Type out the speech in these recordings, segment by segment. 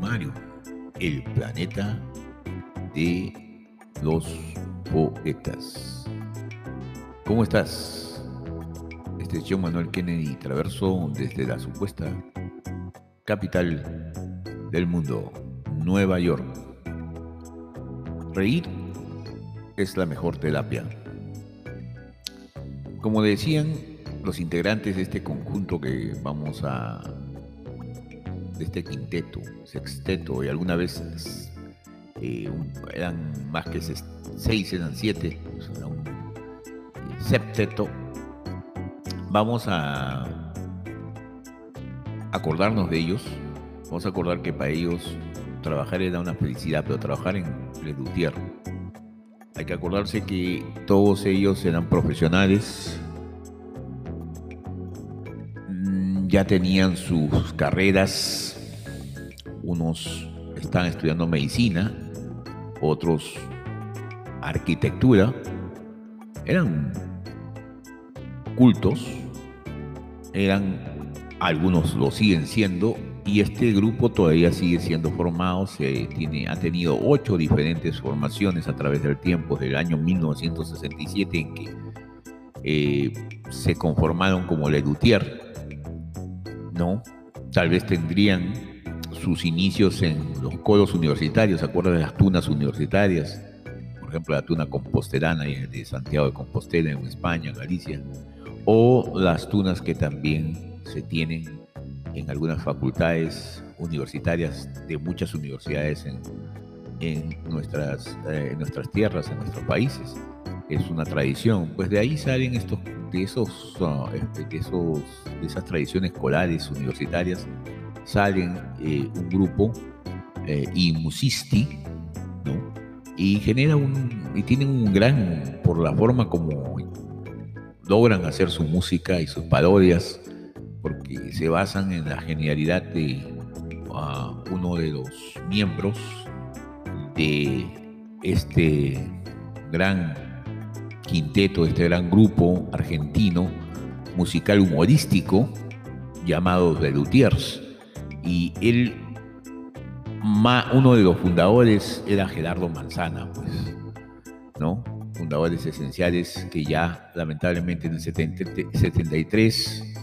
Mario, el planeta de los poetas. ¿Cómo estás? Este es John Manuel Kennedy Traverso desde la supuesta capital del mundo, Nueva York. Reír es la mejor terapia. Como decían los integrantes de este conjunto que vamos a, de este quinteto, sexteto, y alguna vez eh, eran más que seis, eran siete, pues era un eh, septeto, vamos a acordarnos de ellos, vamos a acordar que para ellos trabajar era una felicidad, pero trabajar en Ledutier. Hay que acordarse que todos ellos eran profesionales, ya tenían sus carreras, unos están estudiando medicina, otros arquitectura, eran cultos, eran, algunos lo siguen siendo, y este grupo todavía sigue siendo formado, se tiene, ha tenido ocho diferentes formaciones a través del tiempo, desde el año 1967 en que eh, se conformaron como Le Dutier, Tal vez tendrían sus inicios en los colos universitarios, ¿se acuerdan de las tunas universitarias? Por ejemplo, la tuna composterana de Santiago de Compostela en España, Galicia, o las tunas que también se tienen en algunas facultades universitarias de muchas universidades en, eh, en nuestras tierras, en nuestros países. Es una tradición. Pues de ahí salen estos de, esos, ah, este, de, esas tradiciones escolares universitarias salen eh, un grupo eh, y musisti, ¿no? Y genera un, y tienen un gran, por la forma como logran hacer su música y sus parodias, porque se basan en la genialidad de ah, uno de los miembros de este gran quinteto, este gran grupo argentino musical humorístico llamado The Luthiers. Y él, uno de los fundadores era Gerardo Manzana, pues, ¿no? Fundadores esenciales que ya lamentablemente en el 73,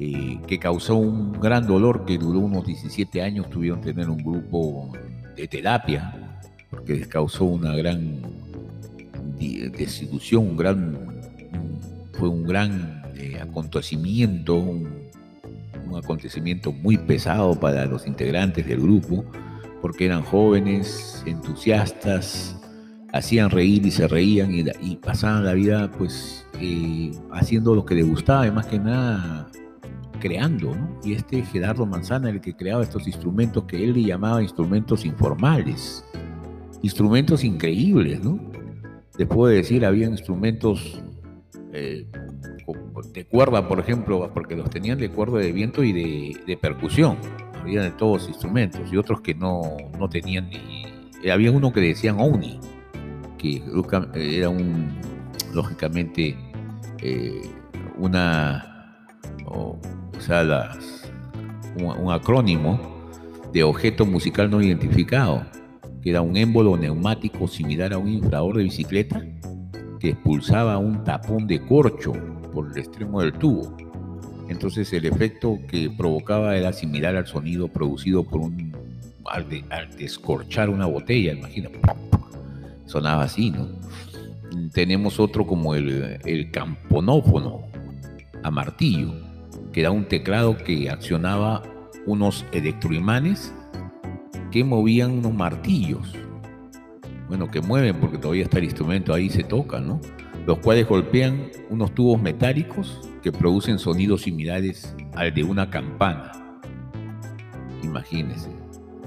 eh, que causó un gran dolor que duró unos 17 años, tuvieron que tener un grupo de terapia, porque les causó una gran destitución, un gran, fue un gran eh, acontecimiento, un, acontecimiento muy pesado para los integrantes del grupo, porque eran jóvenes, entusiastas, hacían reír y se reían y, pasaban la vida pues eh, haciendo lo que les gustaba y más que nada creando, Y este Gerardo Manzana, el que creaba estos instrumentos que él le llamaba instrumentos informales, instrumentos increíbles, ¿no? Te puedo decir, había instrumentos eh, de cuerda, por ejemplo, porque los tenían de cuerda de viento y de, percusión. Había de todos instrumentos y otros que no, no tenían ni... Eh, había uno que decían ONI, que era un, lógicamente, eh, una, o, sea, un acrónimo de objeto musical no identificado que era un émbolo neumático similar a un inflador de bicicleta que expulsaba un tapón de corcho por el extremo del tubo. Entonces el efecto que provocaba era similar al sonido producido por un al, descorchar una botella, imagina, sonaba así, ¿no? Tenemos otro como el, el camponófono a martillo, que era un teclado que accionaba unos electroimanes que movían unos martillos. Bueno, que mueven porque todavía está el instrumento ahí se toca, ¿no? Los cuales golpean unos tubos metálicos que producen sonidos similares al de una campana. Imagínense.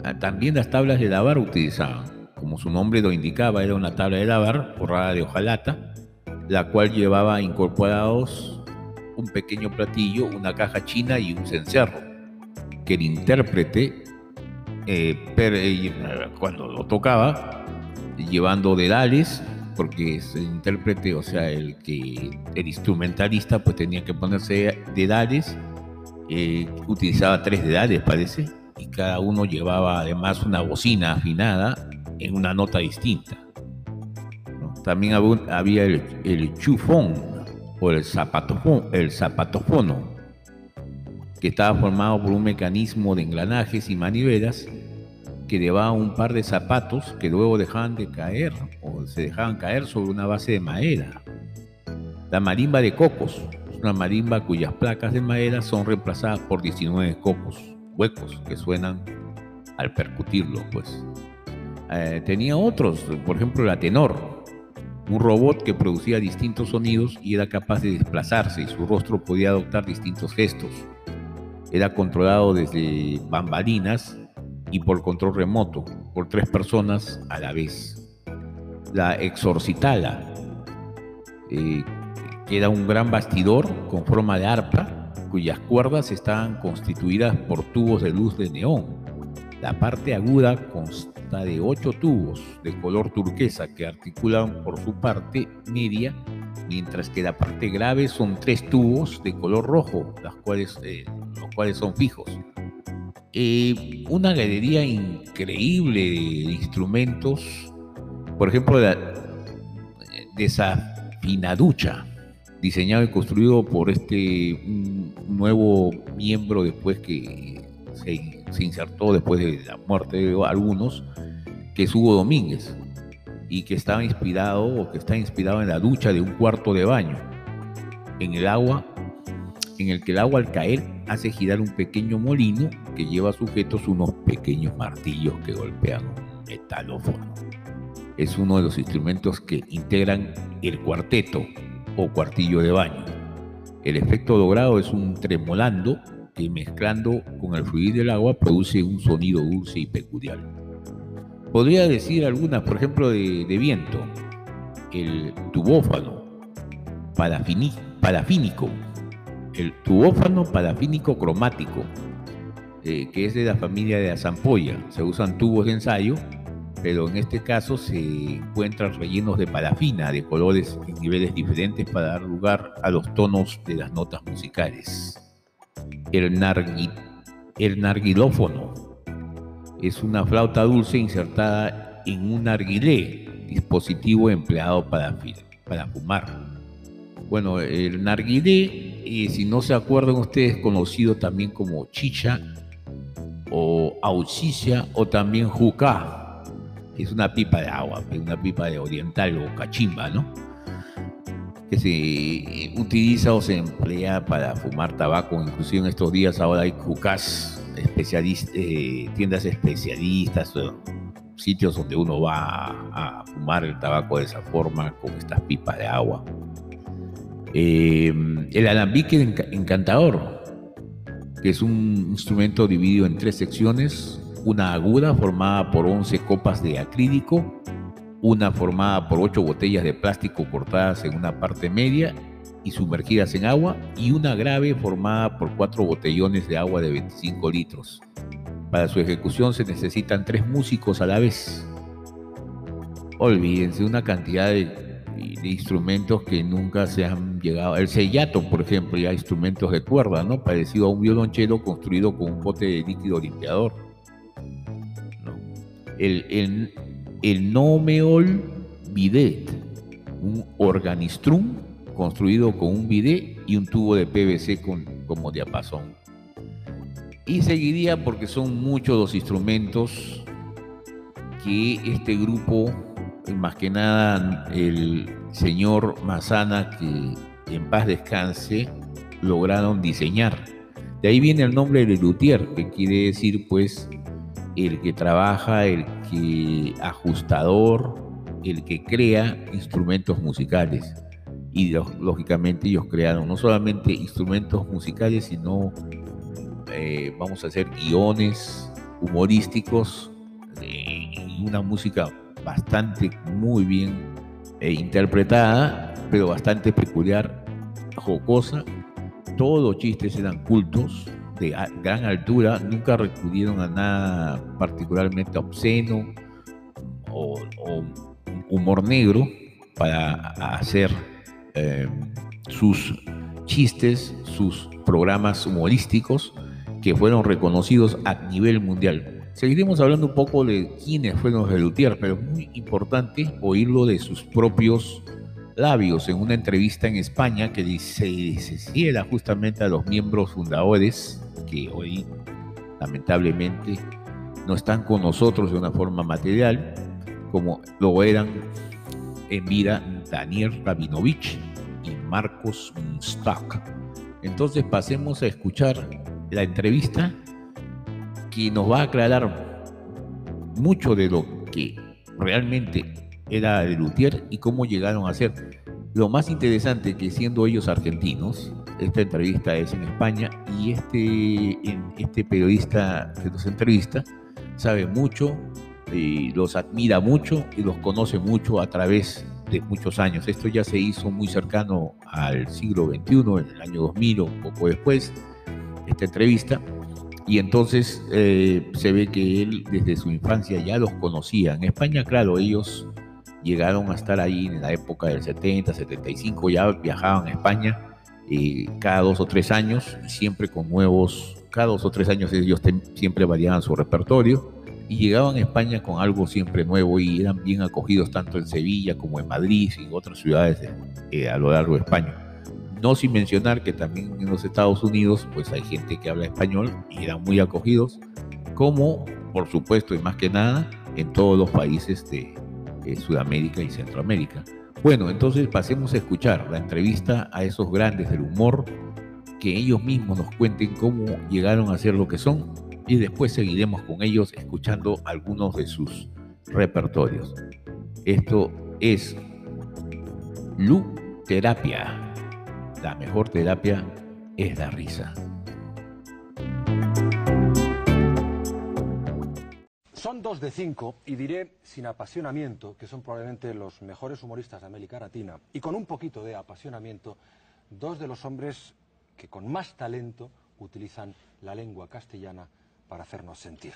Ah, también las tablas de lavar utilizaban. Como su nombre lo indicaba, era una tabla de lavar forrada de hojalata, la cual llevaba incorporados un pequeño platillo, una caja china y un cencerro, que el intérprete eh, eh, cuando lo tocaba, llevando dedales, porque el intérprete, o sea, el que el instrumentalista, pues tenía que ponerse dedales eh, utilizaba tres dedales, parece, y cada uno llevaba además una bocina afinada en una nota distinta. También había el, el chufón o el, zapatofón, el zapatofono, que estaba formado por un mecanismo de engranajes y manivelas que llevaba un par de zapatos que luego dejaban de caer o se dejaban caer sobre una base de madera. La marimba de cocos, una marimba cuyas placas de madera son reemplazadas por 19 cocos, huecos que suenan al percutirlo, pues. Eh, tenía otros, por ejemplo la tenor, un robot que producía distintos sonidos y era capaz de desplazarse y su rostro podía adoptar distintos gestos. Era controlado desde bambalinas y por control remoto, por tres personas a la vez. La exorcitala, eh, era un gran bastidor con forma de arpa, cuyas cuerdas estaban constituidas por tubos de luz de neón. La parte aguda consta de ocho tubos de color turquesa que articulan por su parte media, mientras que la parte grave son tres tubos de color rojo, las cuales, eh, los cuales son fijos. Eh, una galería increíble de instrumentos, por ejemplo, la desafinaducha, diseñado y construido por este nuevo miembro después que se, se, insertó después de la muerte de algunos, que es Hugo Domínguez, y que estaba inspirado o que está inspirado en la ducha de un cuarto de baño, en el agua en el que el agua al caer hace girar un pequeño molino que lleva sujetos unos pequeños martillos que golpean un metalófono. Es uno de los instrumentos que integran el cuarteto o cuartillo de baño. El efecto logrado es un tremolando que mezclando con el fluir del agua produce un sonido dulce y peculiar. Podría decir algunas, por ejemplo, de, viento, el tubófano, parafínico, el tubófano parafínico cromático, eh, que es de la familia de la zampolla. Se usan tubos de ensayo, pero en este caso se encuentran rellenos de parafina de colores en niveles diferentes para dar lugar a los tonos de las notas musicales. El, el narguilófono es una flauta dulce insertada en un narguilé, dispositivo empleado para, fumar. Bueno, el narguilé, y si no se acuerdan ustedes, conocido también como chicha o auxicia o también juca. Es una pipa de agua, una pipa de oriental o cachimba, ¿no? Que se utiliza o se emplea para fumar tabaco. Inclusive en estos días ahora hay jucas, eh, tiendas especialistas, sitios donde uno va a fumar el tabaco de esa forma con estas pipas de agua. Eh, el alambique encantador, que es un instrumento dividido en tres secciones, una aguda formada por 11 copas de acrílico, una formada por 8 botellas de plástico cortadas en una parte media y sumergidas en agua, y una grave formada por 4 botellones de agua de 25 litros. Para su ejecución se necesitan tres músicos a la vez. Olvídense una cantidad de de instrumentos que nunca se han llegado. El sellato, por ejemplo, ya instrumentos de cuerda, ¿no? Parecido a un violonchelo construido con un bote de líquido limpiador. El, el, el nomeol bidet, un organistrum construido con un bidet y un tubo de PVC con, como diapasón. Y seguiría porque son muchos los instrumentos que este grupo más que nada el señor Mazana, que en paz descanse, lograron diseñar. De ahí viene el nombre de luthier, que quiere decir pues el que trabaja, el que ajustador, el que crea instrumentos musicales. Y lógicamente ellos crearon no solamente instrumentos musicales, sino eh, vamos a hacer guiones humorísticos, eh, y una música bastante muy bien eh, interpretada, pero bastante peculiar, jocosa. Todos los chistes eran cultos, gran altura, nunca recurrieron a nada particularmente obsceno o, humor negro para hacer eh, sus chistes, sus programas humorísticos que fueron reconocidos a nivel mundial. Seguiremos hablando un poco de quiénes fueron los de Lutier, pero es muy importante oírlo de sus propios labios en una entrevista en España que se, se justamente a los miembros fundadores que hoy lamentablemente no están con nosotros de una forma material como lo eran en vida Daniel Rabinovich y Marcos Stock. Entonces pasemos a escuchar la entrevista que nos va a aclarar mucho de lo que realmente era de Luthier y cómo llegaron a ser. Lo más interesante que siendo ellos argentinos, esta entrevista es en España y este, este periodista que nos entrevista sabe mucho, y los admira mucho y los conoce mucho a través de muchos años. Esto ya se hizo muy cercano al siglo XXI, en el año 2000 o un poco después, esta entrevista. Y entonces eh, se ve que él desde su infancia ya los conocía. En España, claro, ellos llegaron a estar ahí en la época del 70, 75, ya viajaban a España cada dos o tres años, siempre con nuevos, cada dos o tres años ellos siempre variaban su repertorio y llegaban a España con algo siempre nuevo y eran bien acogidos tanto en Sevilla como en Madrid y en otras ciudades eh, a lo largo de España. No sin mencionar que también en los Estados Unidos pues hay gente que habla español y eran muy acogidos, como por supuesto y más que nada en todos los países de, Sudamérica y Centroamérica. Bueno, entonces pasemos a escuchar la entrevista a esos grandes del humor, que ellos mismos nos cuenten cómo llegaron a ser lo que son y después seguiremos con ellos escuchando algunos de sus repertorios. Esto es Lu Terapia. La mejor terapia es la risa. Son dos de cinco, y diré sin apasionamiento, que son probablemente los mejores humoristas de América Latina, y con un poquito de apasionamiento, dos de los hombres que con más talento utilizan la lengua castellana para hacernos sentir.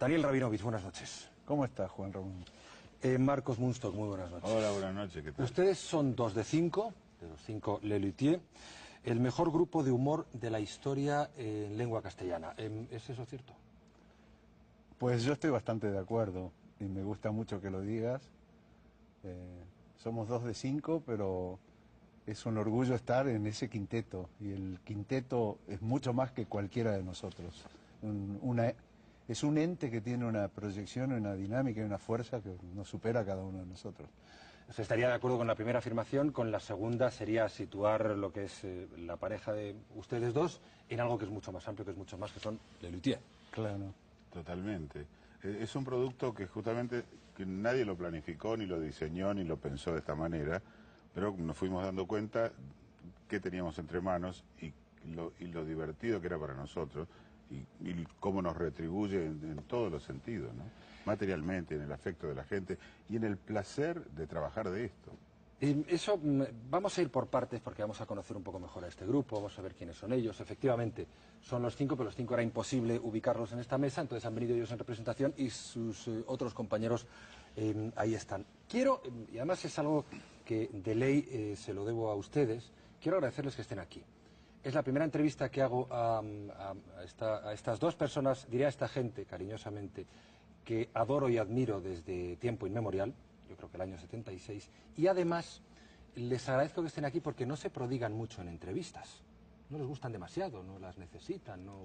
Daniel Rabinovich, buenas noches. ¿Cómo estás, Juan Ramón? Eh, Marcos Munstock, muy buenas noches. Hola, buenas noches. ¿qué tal? Ustedes son dos de cinco, de los cinco Lelutier, el mejor grupo de humor de la historia en lengua castellana. Em, ¿Es eso cierto? Pues yo estoy bastante de acuerdo y me gusta mucho que lo digas. Eh, somos dos de cinco, pero es un orgullo estar en ese quinteto y el quinteto es mucho más que cualquiera de nosotros. una, es un ente que tiene una proyección, una dinámica y una fuerza que nos supera a cada uno de nosotros. ¿Se estaría de acuerdo con la primera afirmación? Con la segunda sería situar lo que es eh, la pareja de ustedes dos en algo que es mucho más amplio, que es mucho más, que son Lelutier. Claro. Totalmente. E, es un producto que justamente que nadie lo planificó, ni lo diseñó, ni lo pensó de esta manera, pero nos fuimos dando cuenta qué teníamos entre manos y lo, y lo divertido que era para nosotros y, cómo nos retribuye en, todos los sentidos, ¿no? materialmente, en el afecto de la gente y en el placer de trabajar de esto. Eso, mm, vamos a ir por partes porque vamos a conocer un poco mejor a este grupo, vamos a ver quiénes son ellos. Efectivamente, son los cinco, pero los cinco era imposible ubicarlos en esta mesa, entonces han venido ellos en representación y sus eh, otros compañeros em, ahí están. Quiero, em, y además es algo que de ley eh, se lo debo a ustedes, quiero agradecerles que estén aquí. Es la primera entrevista que hago a, a estas dos personas, diré a esta gente cariñosamente, que adoro y admiro desde tiempo inmemorial yo creo que el año 76, y además les agradezco que estén aquí porque no se prodigan mucho en entrevistas. No les gustan demasiado, no las necesitan, no,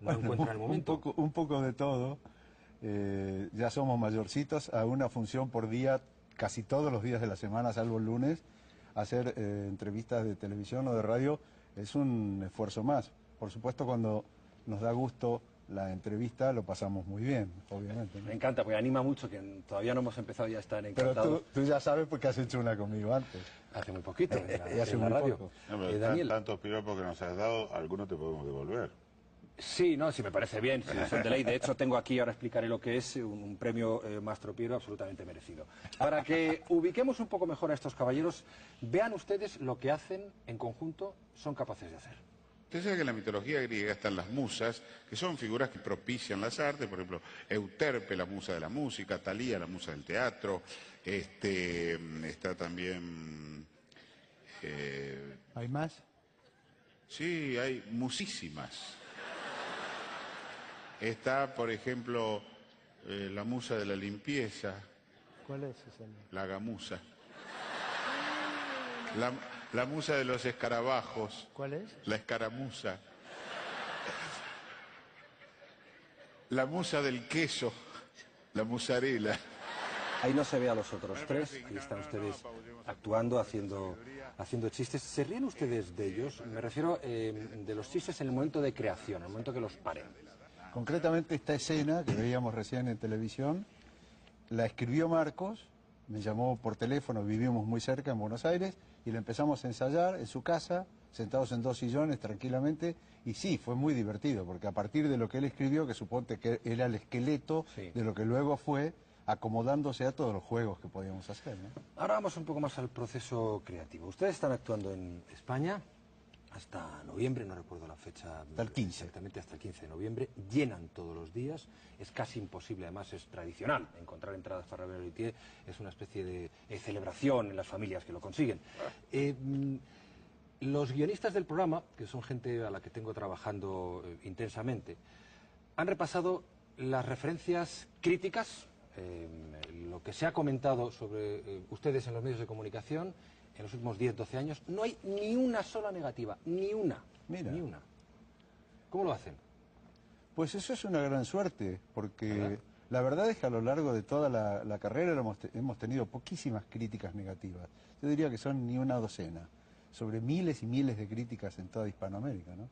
encuentran el momento. Un poco, un poco de todo. Eh, ya somos mayorcitos, a una función por día, casi todos los días de la semana, salvo el lunes, hacer eh, entrevistas de televisión o de radio es un esfuerzo más. Por supuesto, cuando nos da gusto la entrevista lo pasamos muy bien, obviamente. Me encanta, porque anima mucho que todavía no hemos empezado ya a estar encantados. Pero tú, ya sabes porque has hecho una conmigo antes. Hace muy poquito, en la, hace muy radio. Poco. Eh, Daniel. Tantos piropos que nos has dado, algunos te podemos devolver. Sí, no, sí me parece bien, son de ley. De hecho, tengo aquí, ahora explicaré lo que es, un, premio eh, Mastro Piero absolutamente merecido. Para que ubiquemos un poco mejor a estos caballeros, vean ustedes lo que hacen en conjunto, son capaces de hacer. Usted sabe que en la mitología griega están las musas, que son figuras que propician las artes, por ejemplo, Euterpe, la musa de la música, Talía, la musa del teatro, este, está también... Eh, ¿Hay más? Sí, hay musísimas. Está, por ejemplo, eh, la musa de la limpieza, ¿Cuál es esa? la gamusa. La, la musa de los escarabajos, ¿Cuál es? la escaramuza. La musa del queso, la musarela. Ahí no se ve a los otros tres, ahí que están ustedes actuando, haciendo, haciendo chistes. ¿Se ríen ustedes de ellos? Me refiero eh, de los chistes en el momento de creación, en el momento que los paren. Concretamente esta escena que veíamos recién en televisión, la escribió Marcos, me llamó por teléfono, vivimos muy cerca en Buenos Aires, y la empezamos a ensayar en su casa, sentados en dos sillones tranquilamente, y sí, fue muy divertido, porque a partir de lo que él escribió, que suponte que era el esqueleto Sí. de lo que luego fue acomodándose a todos los juegos que podíamos hacer. ¿no? Ahora vamos un poco más al proceso creativo. Ustedes están actuando en España hasta noviembre, no recuerdo la fecha. Hasta el 15. Exactamente, hasta el 15 de noviembre. Llenan todos los días. Es casi imposible, además es tradicional encontrar entradas para ver el. Es una especie de eh, celebración en las familias que lo consiguen. Eh, mm, los guionistas del programa, que son gente a la que tengo trabajando eh, intensamente, han repasado las referencias críticas, eh, lo que se ha comentado sobre eh, ustedes en los medios de comunicación en los últimos 10, 12 años. No hay ni una sola negativa, ni una. Mira. Ni una. ¿Cómo lo hacen? Pues eso es una gran suerte, porque ¿Verdad? la verdad es que a lo largo de toda la, la carrera hemos, te- hemos tenido poquísimas críticas negativas. Yo diría que son ni una docena, sobre miles y miles de críticas en toda Hispanoamérica. ¿no?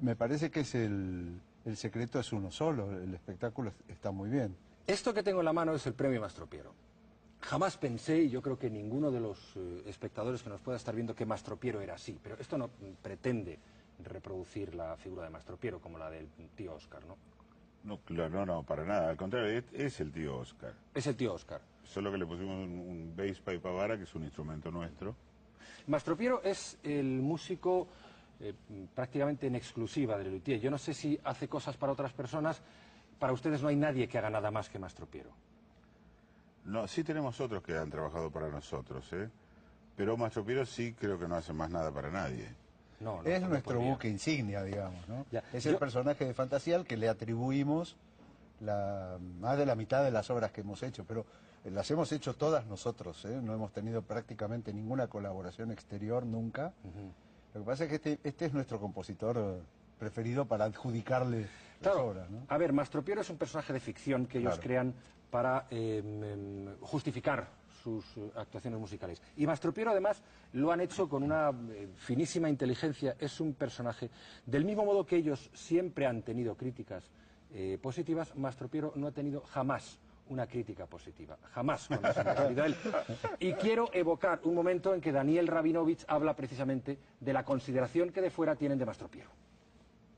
Me parece que es el, el secreto es uno solo, el espectáculo es- está muy bien. Esto que tengo en la mano es el premio Mastropiero. Jamás pensé, y yo creo que ninguno de los eh, espectadores que nos pueda estar viendo, que Mastropiero era así. Pero esto no pretende reproducir la figura de Mastropiero como la del tío Oscar, ¿no? No, claro, no, no, para nada. Al contrario, es, es el tío Oscar. Es el tío Oscar. Solo que le pusimos un, un bass pipe a vara, que es un instrumento nuestro. Mastropiero es el músico eh, prácticamente en exclusiva de Luthier. Yo no sé si hace cosas para otras personas. Para ustedes no hay nadie que haga nada más que Mastropiero. No, sí tenemos otros que han trabajado para nosotros, ¿eh? Pero Mastro Piero sí creo que no hace más nada para nadie. No, no, es no nuestro podría. buque insignia, digamos. ¿no? Ya. Es Yo- el personaje de fantasía al que le atribuimos la, más de la mitad de las obras que hemos hecho, pero eh, las hemos hecho todas nosotros, ¿eh? no hemos tenido prácticamente ninguna colaboración exterior nunca. Lo que pasa es que este, este es nuestro compositor eh, preferido para adjudicarle Claro, obras. ¿no? a ver, Mastropiero es un personaje de ficción que ellos Claro. crean para eh, em, justificar sus eh, actuaciones musicales. Y Mastropiero además lo han hecho con una eh, finísima inteligencia. Es un personaje, del mismo modo que ellos siempre han tenido críticas eh, positivas, Mastropiero no ha tenido jamás una crítica positiva, jamás cuando se ha referido a él. Y quiero evocar un momento en que Daniel Rabinovich habla precisamente de la consideración que de fuera tienen de Mastropiero.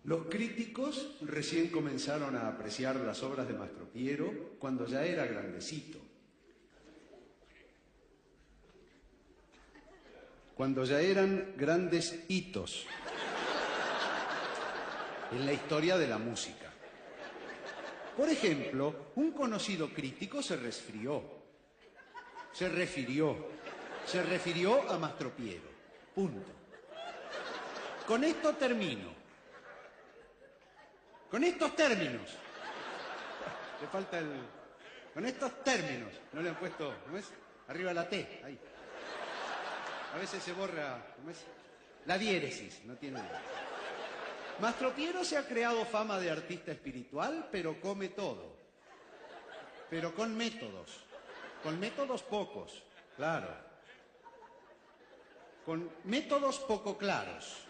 Los críticos recién comenzaron a apreciar las obras de Mastro Piero cuando ya era grandecito. Cuando ya eran grandes hitos en la historia de la música. Por ejemplo, un conocido crítico se resfrió, se refirió, se refirió a Mastro Piero. Punto. Con esto termino. Con estos términos. Le falta el. Con estos términos. No le han puesto. ¿Cómo es? Arriba la T. Ahí. A veces se borra. ¿Cómo es? La diéresis. No tiene. Mastro Piero se ha creado fama de artista espiritual, pero come todo. Pero con métodos. Con métodos pocos. Claro. Con métodos poco claros.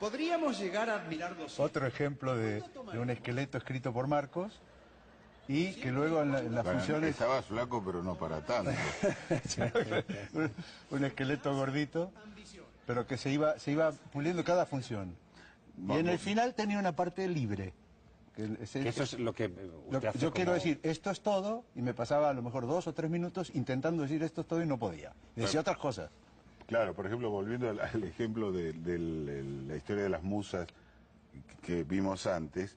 Podríamos llegar a admirar dos Otro ejemplo de, de un esqueleto escrito por Marcos y que luego en, la- en las Bueno, funciones... Estaba flaco, pero no para tanto. un, un esqueleto gordito, pero que se iba, se iba puliendo cada función. Y en el final tenía una parte libre. Que ese- Que eso es lo que lo- usted hace yo quiero decir, esto es todo, y me pasaba a lo mejor dos o tres minutos intentando decir esto es todo y no podía. Decía otras cosas. Claro, por ejemplo, volviendo al, al ejemplo de, la historia de las musas que vimos antes,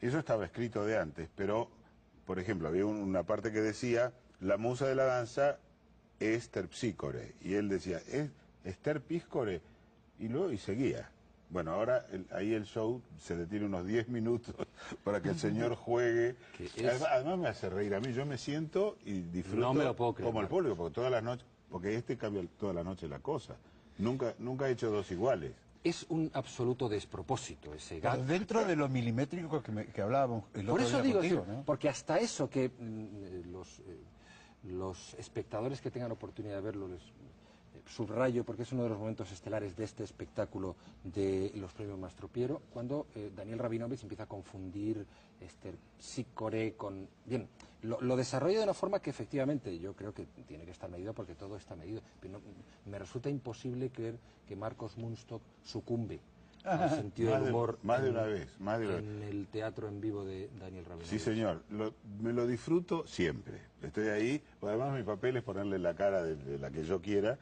eso estaba escrito de antes, pero, por ejemplo, había un- una parte que decía, la musa de la danza es Terpsícore, y él decía, ¿es, es Terpíscore? y luego y seguía. Bueno, ahora el- ahí el show se detiene unos 10 minutos para que el señor juegue. Es- Además, además me hace reír a mí, yo me siento y disfruto No me lo puedo creer, como el público, porque todas las noches, porque este cambia toda la noche la cosa. Nunca, nunca he hecho dos iguales. Es un absoluto despropósito ese. Pero dentro de lo milimétrico que, me- que hablábamos el otro Por eso día digo, contigo, sí, ¿no? porque hasta eso que mm, los, eh, los espectadores que tengan oportunidad de verlo les eh, subrayo, porque es uno de los momentos estelares de este espectáculo de los premios Mastropiero, cuando eh, Daniel Rabinovich empieza a confundir este psicore con... Bien, lo, lo desarrolla de una forma que efectivamente yo creo que tiene que estar medido porque todo está medido, pero no- me resulta imposible creer que Marcos Munstock sucumbe al sentido Más del de- humor más de en- una vez, más de una en el teatro en vivo de Daniel Rabinovich. Sí, señor. Lo- me lo disfruto siempre. Estoy ahí. Además, mi papel es ponerle la cara de, de la que yo quiera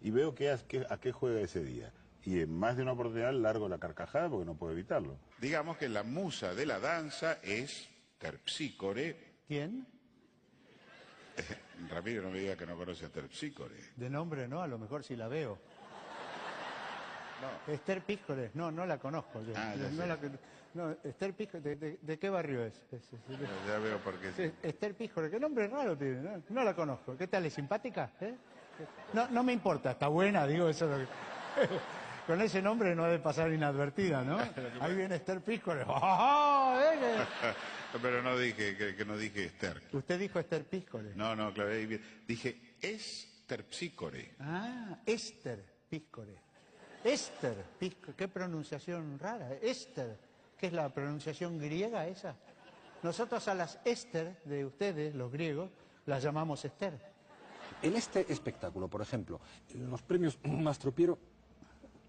y veo qué, has- qué- a qué juega ese día. Y en más de una oportunidad largo la carcajada porque no puedo evitarlo. Digamos que la musa de la danza es Terpsícore. ¿Quién? Ramiro, no me diga que no conoce a Terpsícore. De nombre no, a lo mejor sí la veo. Esther Píscores, no, no la conozco. yo. Ah, ya no sé. la no, Esther Píscores, ¿de, de- de qué barrio es? Es- es- es- Ya veo por qué. sí. es- Esther Píscores, qué nombre raro tiene, ¿no? No la conozco. ¿Qué tal? ¿Es simpática? ¿Eh? No, no me importa, está buena, digo eso. es lo que- Con ese nombre no ha de pasar inadvertida, ¿no? Ahí viene Esther Píscores. ¡Ah! ¿eh? Pero no dije que, que no dije Esther. Usted dijo Esther Píscores. No, no, claro. Dije es Terpsícore. Ah, Esther Píscore. Esther Píscore. Qué pronunciación rara. Esther. ¿Qué es la pronunciación griega esa? Nosotros a las Esther de ustedes, los griegos, las llamamos Esther. En este espectáculo, por ejemplo, los premios Mastropiero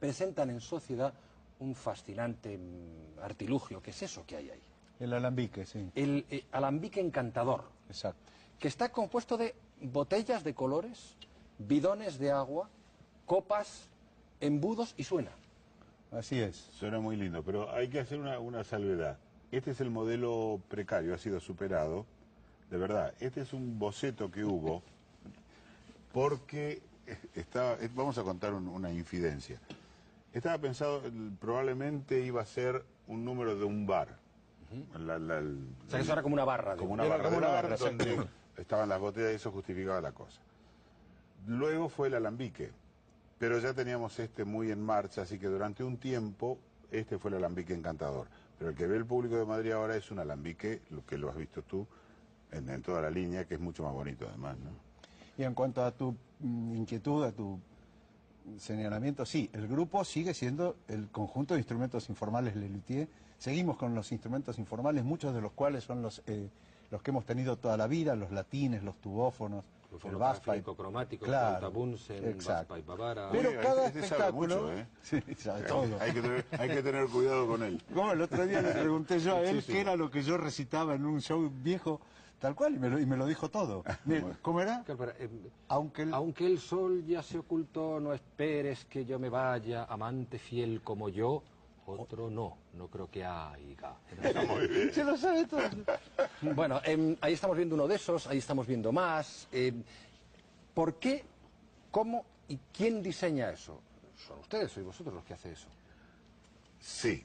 presentan en sociedad un fascinante mm, artilugio. ¿Qué es eso que hay ahí? El alambique, sí. El eh, alambique encantador, Exacto. que está compuesto de botellas de colores, bidones de agua, copas, embudos y suena. Así es. Suena muy lindo, pero hay que hacer una, una salvedad. Este es el modelo precario, ha sido superado. De verdad, este es un boceto que hubo porque eh, estaba, eh, vamos a contar un- una infidencia. Estaba pensado, probablemente iba a ser un número de un bar. La- O sea, que eso era como una barra. como una barra como una bar barra, donde estaban las botellas y eso justificaba la cosa. Luego fue el alambique, pero ya teníamos este muy en marcha, así que durante un tiempo este fue el alambique encantador. Pero el que ve el público de Madrid ahora es un alambique, lo que lo has visto tú, en, en toda la línea, que es mucho más bonito además, ¿no? Y en cuanto a tu mm, inquietud, a tu señalamiento, sí, el grupo sigue siendo el conjunto de instrumentos informales Lelutier. Seguimos con los instrumentos informales, muchos de los cuales son los, eh, los que hemos tenido toda la vida, los latines, los tubófonos, Los el basspipe. cromático, Claro, Bunsen, Bavara. Pero Uy, cada este sabe espectáculo... mucho, ¿eh? Sí, sabe todo. Hay que, tener, hay que tener cuidado con él. Como el otro día le pregunté yo a él qué era lo que yo recitaba en un show viejo, tal cual, y me lo, y me lo dijo todo. Mira, ¿Cómo era? Eh, Aunque el- Aunque el sol ya se ocultó, no esperes que yo me vaya, amante fiel como yo, otro no, no creo que haya. Se lo sabe todo. Bueno, em, ahí estamos viendo uno de esos, ahí estamos viendo más. Em, ¿Por qué, cómo y quién diseña eso? Son ustedes, sois vosotros los que hacen eso. Sí,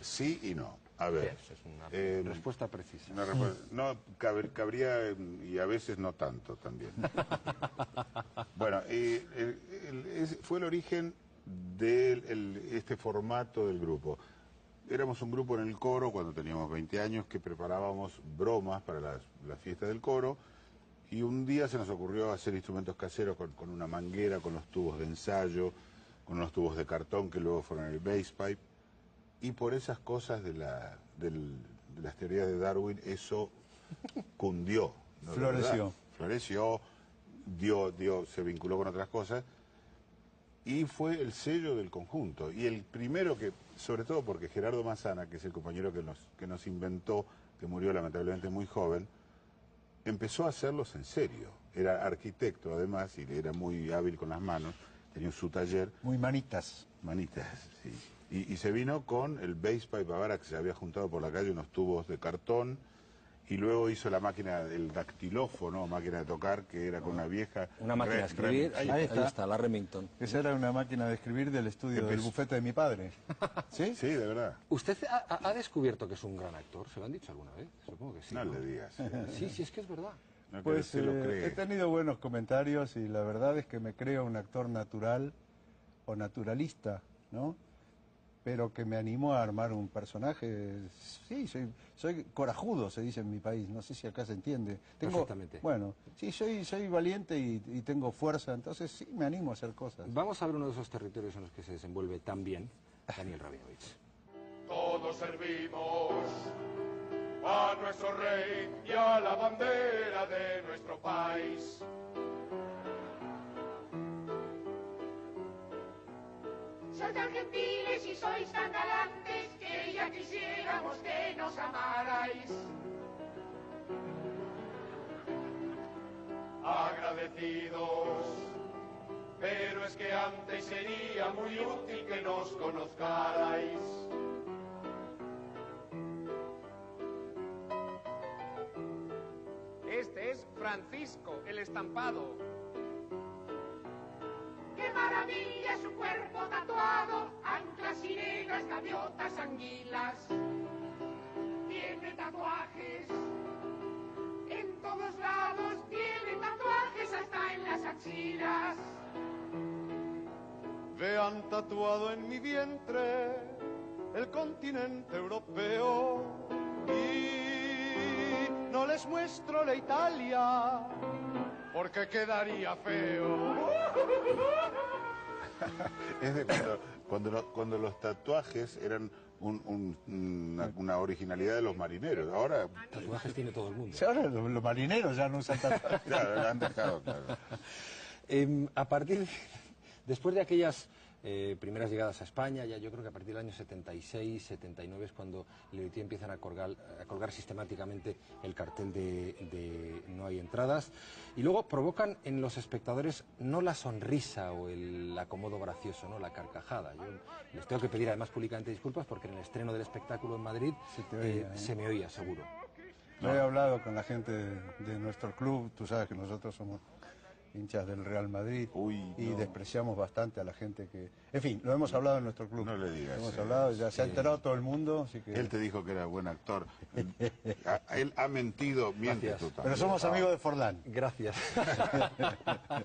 sí y no. A ver. Esa es una eh, respuesta precisa. Una no, cab- cabría, y a veces no tanto también. bueno, eh, el- el- es- fue el origen de este formato del grupo. Éramos un grupo en el coro cuando teníamos 20 años que preparábamos bromas para las, las fiestas del coro y un día se nos ocurrió hacer instrumentos caseros con, con una manguera, con los tubos de ensayo, con los tubos de cartón que luego fueron el bass pipe. Y por esas cosas de, la, del- de las teorías de Darwin, eso cundió. Floreció. Floreció, dio, dio, se vinculó con otras cosas. Y fue el sello del conjunto. Y el primero que, sobre todo porque Gerardo Mazana, que es el compañero que nos, que nos inventó, que murió lamentablemente muy joven, empezó a hacerlos en serio. Era arquitecto además y era muy hábil con las manos. Tenía su taller. Muy manitas. Manitas, sí. Y, y se vino con el bass pipe Bavara que se había juntado por la calle, unos tubos de cartón, Y luego hizo la máquina, el dactilófono, máquina de tocar, que era con una vieja... Una máquina de escribir. Ahí, ahí está. la Remington. Esa era una máquina de escribir del estudio del Empezó- bufete de mi padre. ¿Sí? Sí, de verdad. ¿Usted ha, ha- ha descubierto que es un gran actor? ¿Se lo han dicho alguna vez? Supongo que sí. No ¿no? le digas. Sí, sí, es que es verdad. No, Pues lo eh, cree. he tenido buenos comentarios y la verdad es que me creo un actor natural o naturalista, ¿no? Pero que me animó a armar un personaje. Sí, soy, soy corajudo, se dice en mi país. No sé si acá se entiende. Tengo, Perfectamente. Bueno, sí, soy, soy valiente y, y tengo fuerza, entonces sí me animo a hacer cosas. Vamos a ver uno de esos territorios en los que se desenvuelve tan bien Daniel Rabinovich. Todos servimos a nuestro rey y a la bandera de nuestro país. Sois tan gentiles y sois tan galantes que ya quisiéramos que nos amarais. Agradecidos, pero es que antes sería muy útil que nos conozcarais. Este es Francisco, el estampado. ¡Qué maravilla su cuerpo tatuado! Anclas, sirenas, gaviotas, anguilas. Tiene tatuajes en todos lados. Tiene tatuajes hasta en las axilas. Vean tatuado en mi vientre el continente europeo no les muestro la Italia porque quedaría feo. Es de cuando, cuando, lo- cuando los tatuajes eran un- un- una, una originalidad de los marineros. Ahora, Tatuajes tiene todo el mundo. Sí, ahora los, los marineros ya no usan tatuajes. claro, lo han dejado, claro. Em, a partir de- después de aquellas eh, primeras llegadas a España, ya yo creo que a partir del año 76, 79 es cuando Lelutier empiezan a colgar, a colgar sistemáticamente el cartel de, de no hay entradas y luego provocan en los espectadores no la sonrisa o el acomodo gracioso, no la carcajada. Yo les tengo que pedir además públicamente disculpas porque en el estreno del espectáculo en Madrid Se te eh, oía, ¿eh? se me oía seguro. Yo he hablado con la gente de, de nuestro club, tú sabes que nosotros somos hinchas del Real Madrid Uy, y no. despreciamos bastante a la gente que... En fin, lo hemos hablado en nuestro club. No le digas Hemos hablado, ya se ha enterado todo el mundo, así que... Él te dijo que era buen actor. A- Él ha mentido, miente Gracias. tú también. Pero somos amigos de Forlán. Gracias.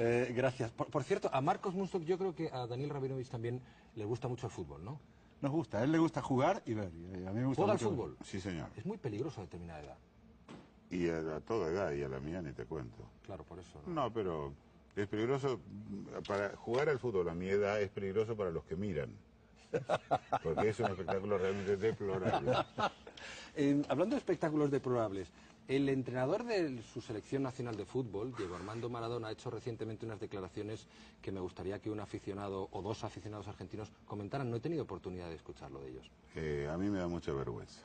Eh, gracias. Por, por cierto, a Marcos Munstock yo creo que a Daniel Rabinovich también le gusta mucho el fútbol, ¿no? Nos gusta, a él le gusta jugar y ver. y a mí me gusta ¿Juega al fútbol? Sí, señor. Es muy peligroso a determinada edad. Y a, a toda edad, y a la mía ni te cuento. Claro, por eso. ¿no? No, pero es peligroso mm, para jugar al fútbol a mi edad es peligroso para los que miran. Porque es un espectáculo realmente deplorable. Eh, hablando de espectáculos deplorables, el entrenador de su selección nacional de fútbol, Diego Armando Maradona, ha hecho recientemente unas declaraciones que me gustaría que un aficionado o dos aficionados argentinos comentaran. No he tenido oportunidad de escucharlo de ellos. Eh, a mí me da mucha vergüenza.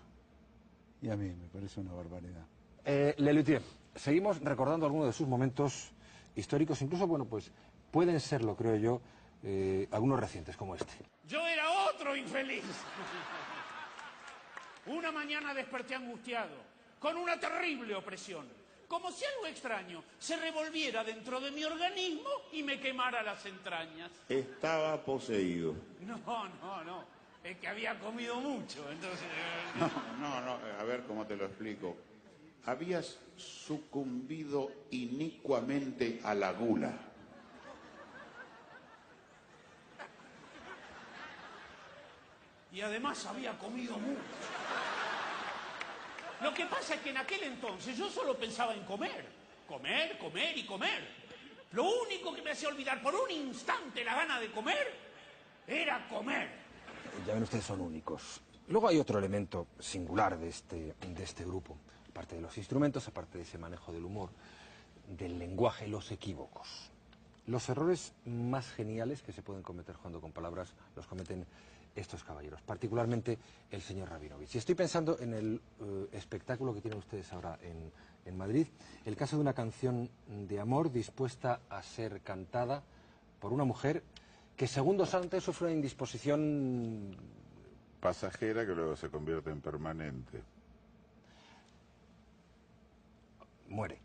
Y a mí me parece una barbaridad. Eh, Lelutier, seguimos recordando algunos de sus momentos históricos, incluso, bueno, pues pueden serlo, creo yo, eh, algunos recientes como este. Yo era otro infeliz. Una mañana desperté angustiado, con una terrible opresión, como si algo extraño se revolviera dentro de mi organismo y me quemara las entrañas. Estaba poseído. No, no, no, es que había comido mucho, entonces... eh, No, no, no, a ver cómo te lo explico. Habías sucumbido inicuamente a la gula. Y además había comido mucho. Lo que pasa es que en aquel entonces yo solo pensaba en comer. Comer, comer y comer. Lo único que me hacía olvidar por un instante la gana de comer era comer. Ya ven ustedes, son únicos. Luego hay otro elemento singular de este, de este grupo, aparte de los instrumentos, aparte de ese manejo del humor, del lenguaje, los equívocos. Los errores más geniales que se pueden cometer jugando con palabras los cometen estos caballeros, particularmente el señor Rabinovich. Y estoy pensando en el eh, espectáculo que tienen ustedes ahora en, en Madrid, el caso de una canción de amor dispuesta a ser cantada por una mujer que segundos antes sufre una indisposición Pasajera que luego se convierte en permanente. Muere.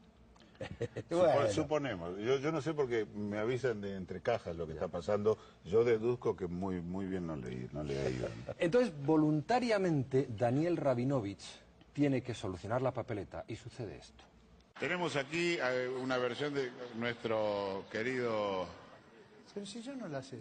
Supo- Suponemos. Yo, yo no sé porque me avisan de entre cajas lo que está pasando. Yo deduzco que muy muy bien no leí, no le ha ido. Entonces, voluntariamente, Daniel Rabinovich tiene que solucionar la papeleta y sucede esto. Tenemos aquí eh, una versión de nuestro querido Pero si yo no la sé.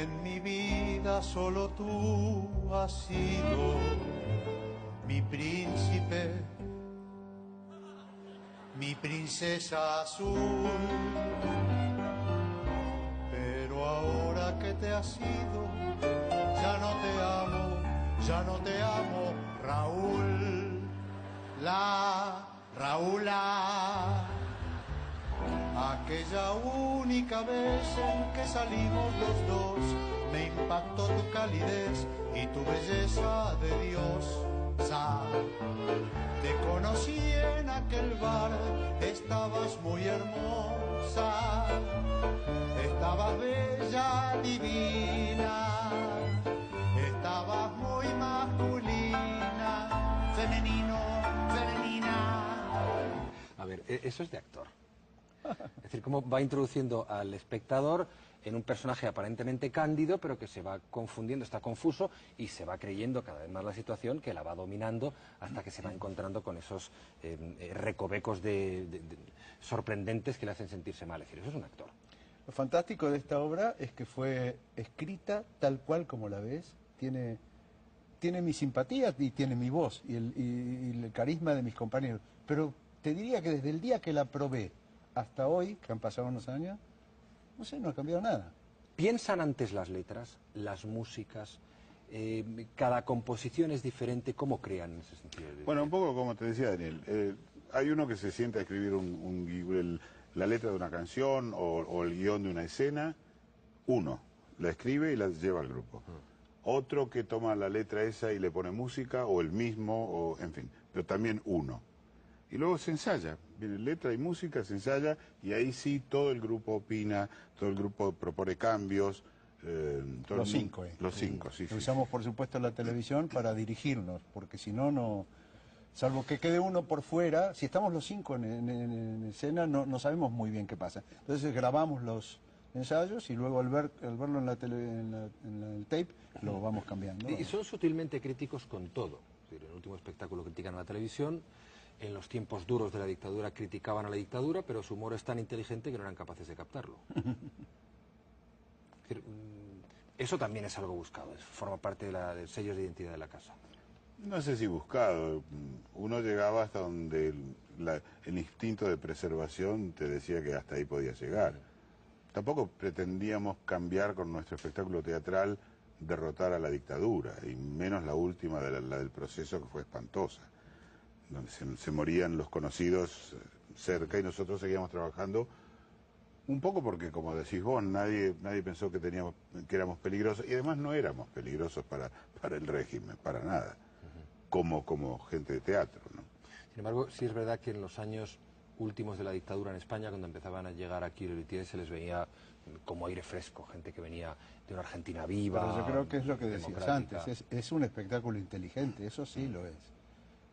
En mi vida solo tú has sido mi príncipe, mi princesa azul. Pero ahora que te has ido, ya no te amo, ya no te amo, Raúl. La Raúla. Aquella única vez en que salimos los dos, me impactó tu calidez y tu belleza de Dios. Te conocí en aquel bar, estabas muy hermosa, estabas bella, divina, estabas muy masculina, femenino, femenina. A ver, e- eso es de actor. Es decir, cómo va introduciendo al espectador en un personaje aparentemente cándido, pero que se va confundiendo, está confuso y se va creyendo cada vez más la situación, que la va dominando hasta que se va encontrando con esos eh, eh, recovecos de- de- de- sorprendentes que le hacen sentirse mal. Es decir, eso es un actor. Lo fantástico de esta obra es que fue escrita tal cual como la ves, tiene, tiene mi simpatía y tiene mi voz y el, y- y el carisma de mis compañeros. Pero te diría que desde el día que la probé hasta hoy, que han pasado unos años, no sé, no ha cambiado nada. ¿Piensan antes las letras, las músicas? eh, cada composición es diferente. ¿Cómo crean en ese sentido? Bueno, un poco como te decía Daniel, eh, hay uno que se sienta a escribir un, un gui- el- la letra de una canción o, o el guion de una escena, uno, la escribe y la lleva al grupo. Otro que toma la letra esa y le pone música, o el mismo, o en fin, pero también uno. Y luego se ensaya, letra y música, se ensaya, y ahí sí todo el grupo opina, todo el grupo propone cambios. eh, todo Los cinco, eh. Los cinco, sí, sí. Usamos, por supuesto, la televisión para dirigirnos, porque si no, no. Salvo que quede uno por fuera, si estamos los cinco en, en- en- en escena, no, no sabemos muy bien qué pasa. Entonces grabamos los ensayos y luego al, ver, al verlo en, la tele, en, la- en la- el tape lo vamos cambiando. Y son sutilmente críticos con todo. En el último espectáculo critican a la televisión, en los tiempos duros de la dictadura criticaban a la dictadura, pero su humor es tan inteligente que no eran capaces de captarlo. Es decir, mm, eso también es algo buscado, forma parte de la, del sello de identidad de la casa. No sé si buscado. Uno llegaba hasta donde el, la- el instinto de preservación te decía que hasta ahí podía llegar. Tampoco pretendíamos cambiar con nuestro espectáculo teatral, derrotar a la dictadura, y menos la última, de la, la del proceso, que fue espantosa, donde se, se morían los conocidos eh, cerca y nosotros seguíamos trabajando. Un poco porque, como decís vos, nadie, nadie pensó que, teníamos, que éramos peligrosos, y además no éramos peligrosos para, para el régimen, para nada, como, como gente de teatro. ¿no? Sin embargo, sí es verdad que en los años últimos de la dictadura en España, cuando empezaban a llegar aquí los litieres, se les veía mm, como aire fresco, gente que venía de una Argentina viva. Pero yo creo que es lo que decías antes, es, es un espectáculo inteligente, eso sí lo es.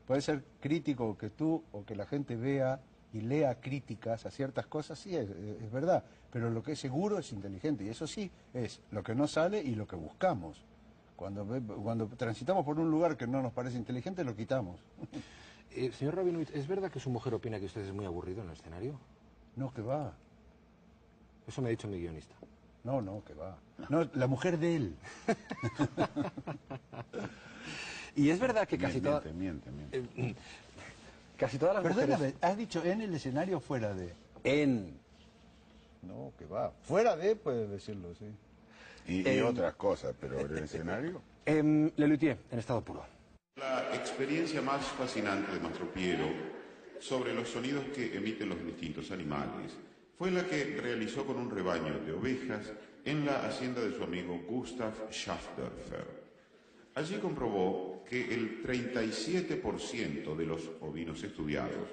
Puede ser crítico que tú o que la gente vea y lea críticas a ciertas cosas, sí, es, es verdad, pero lo que es seguro es inteligente y eso sí es lo que no sale y lo que buscamos. Cuando, cuando transitamos por un lugar que no nos parece inteligente, lo quitamos. Eh, señor Rabinovich, ¿es verdad que su mujer opina que usted es muy aburrido en el escenario? No, que va. Eso me ha dicho mi guionista. No, no, que va. No, la mujer de él. Y es verdad que casi todas... miente, miente. eh, casi todas las Perdóname, mujeres... has dicho en el escenario o fuera de. En... No, que va. Fuera de, puede decirlo, sí. Y, y Eh, otras cosas, pero en el escenario... En Le Luthier, en estado puro. La experiencia más fascinante de Mastro Piero sobre los sonidos que emiten los distintos animales fue la que realizó con un rebaño de ovejas en la hacienda de su amigo Gustav Schafdörfer. Allí comprobó que el 37% de los ovinos estudiados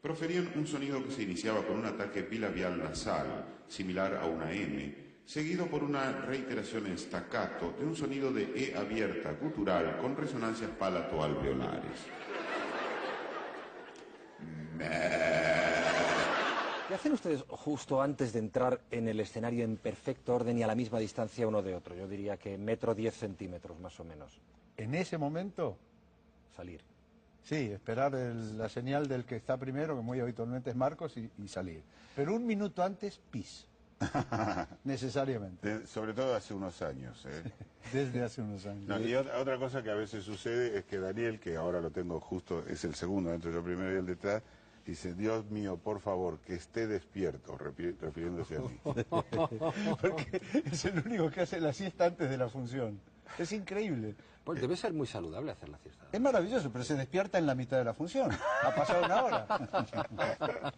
proferían un sonido que se iniciaba con un ataque bilabial nasal, similar a una M, seguido por una reiteración en staccato de un sonido de E abierta gutural con resonancias palato-alveolares. ¿Qué hacen ustedes justo antes de entrar en el escenario en perfecto orden y a la misma distancia uno de otro? Yo diría que metro diez centímetros más o menos. En ese momento, Salir. sí, esperar el- la señal del que está primero, que muy habitualmente es Marcos, y, y salir. Pero un minuto antes, pis. Necesariamente. De- sobre todo hace unos años. ¿eh? Desde hace unos años. No, y otra, otra cosa que a veces sucede es que Daniel, que ahora lo tengo justo, es el segundo, entre yo primero y el detrás, dice, Dios mío, por favor, que esté despierto, refiriéndose a mí. Porque es el único que hace la siesta antes de la función. Es increíble. Pues debe ser muy saludable hacer la siesta. Es maravilloso, pero se despierta en la mitad de la función. Ha pasado una hora.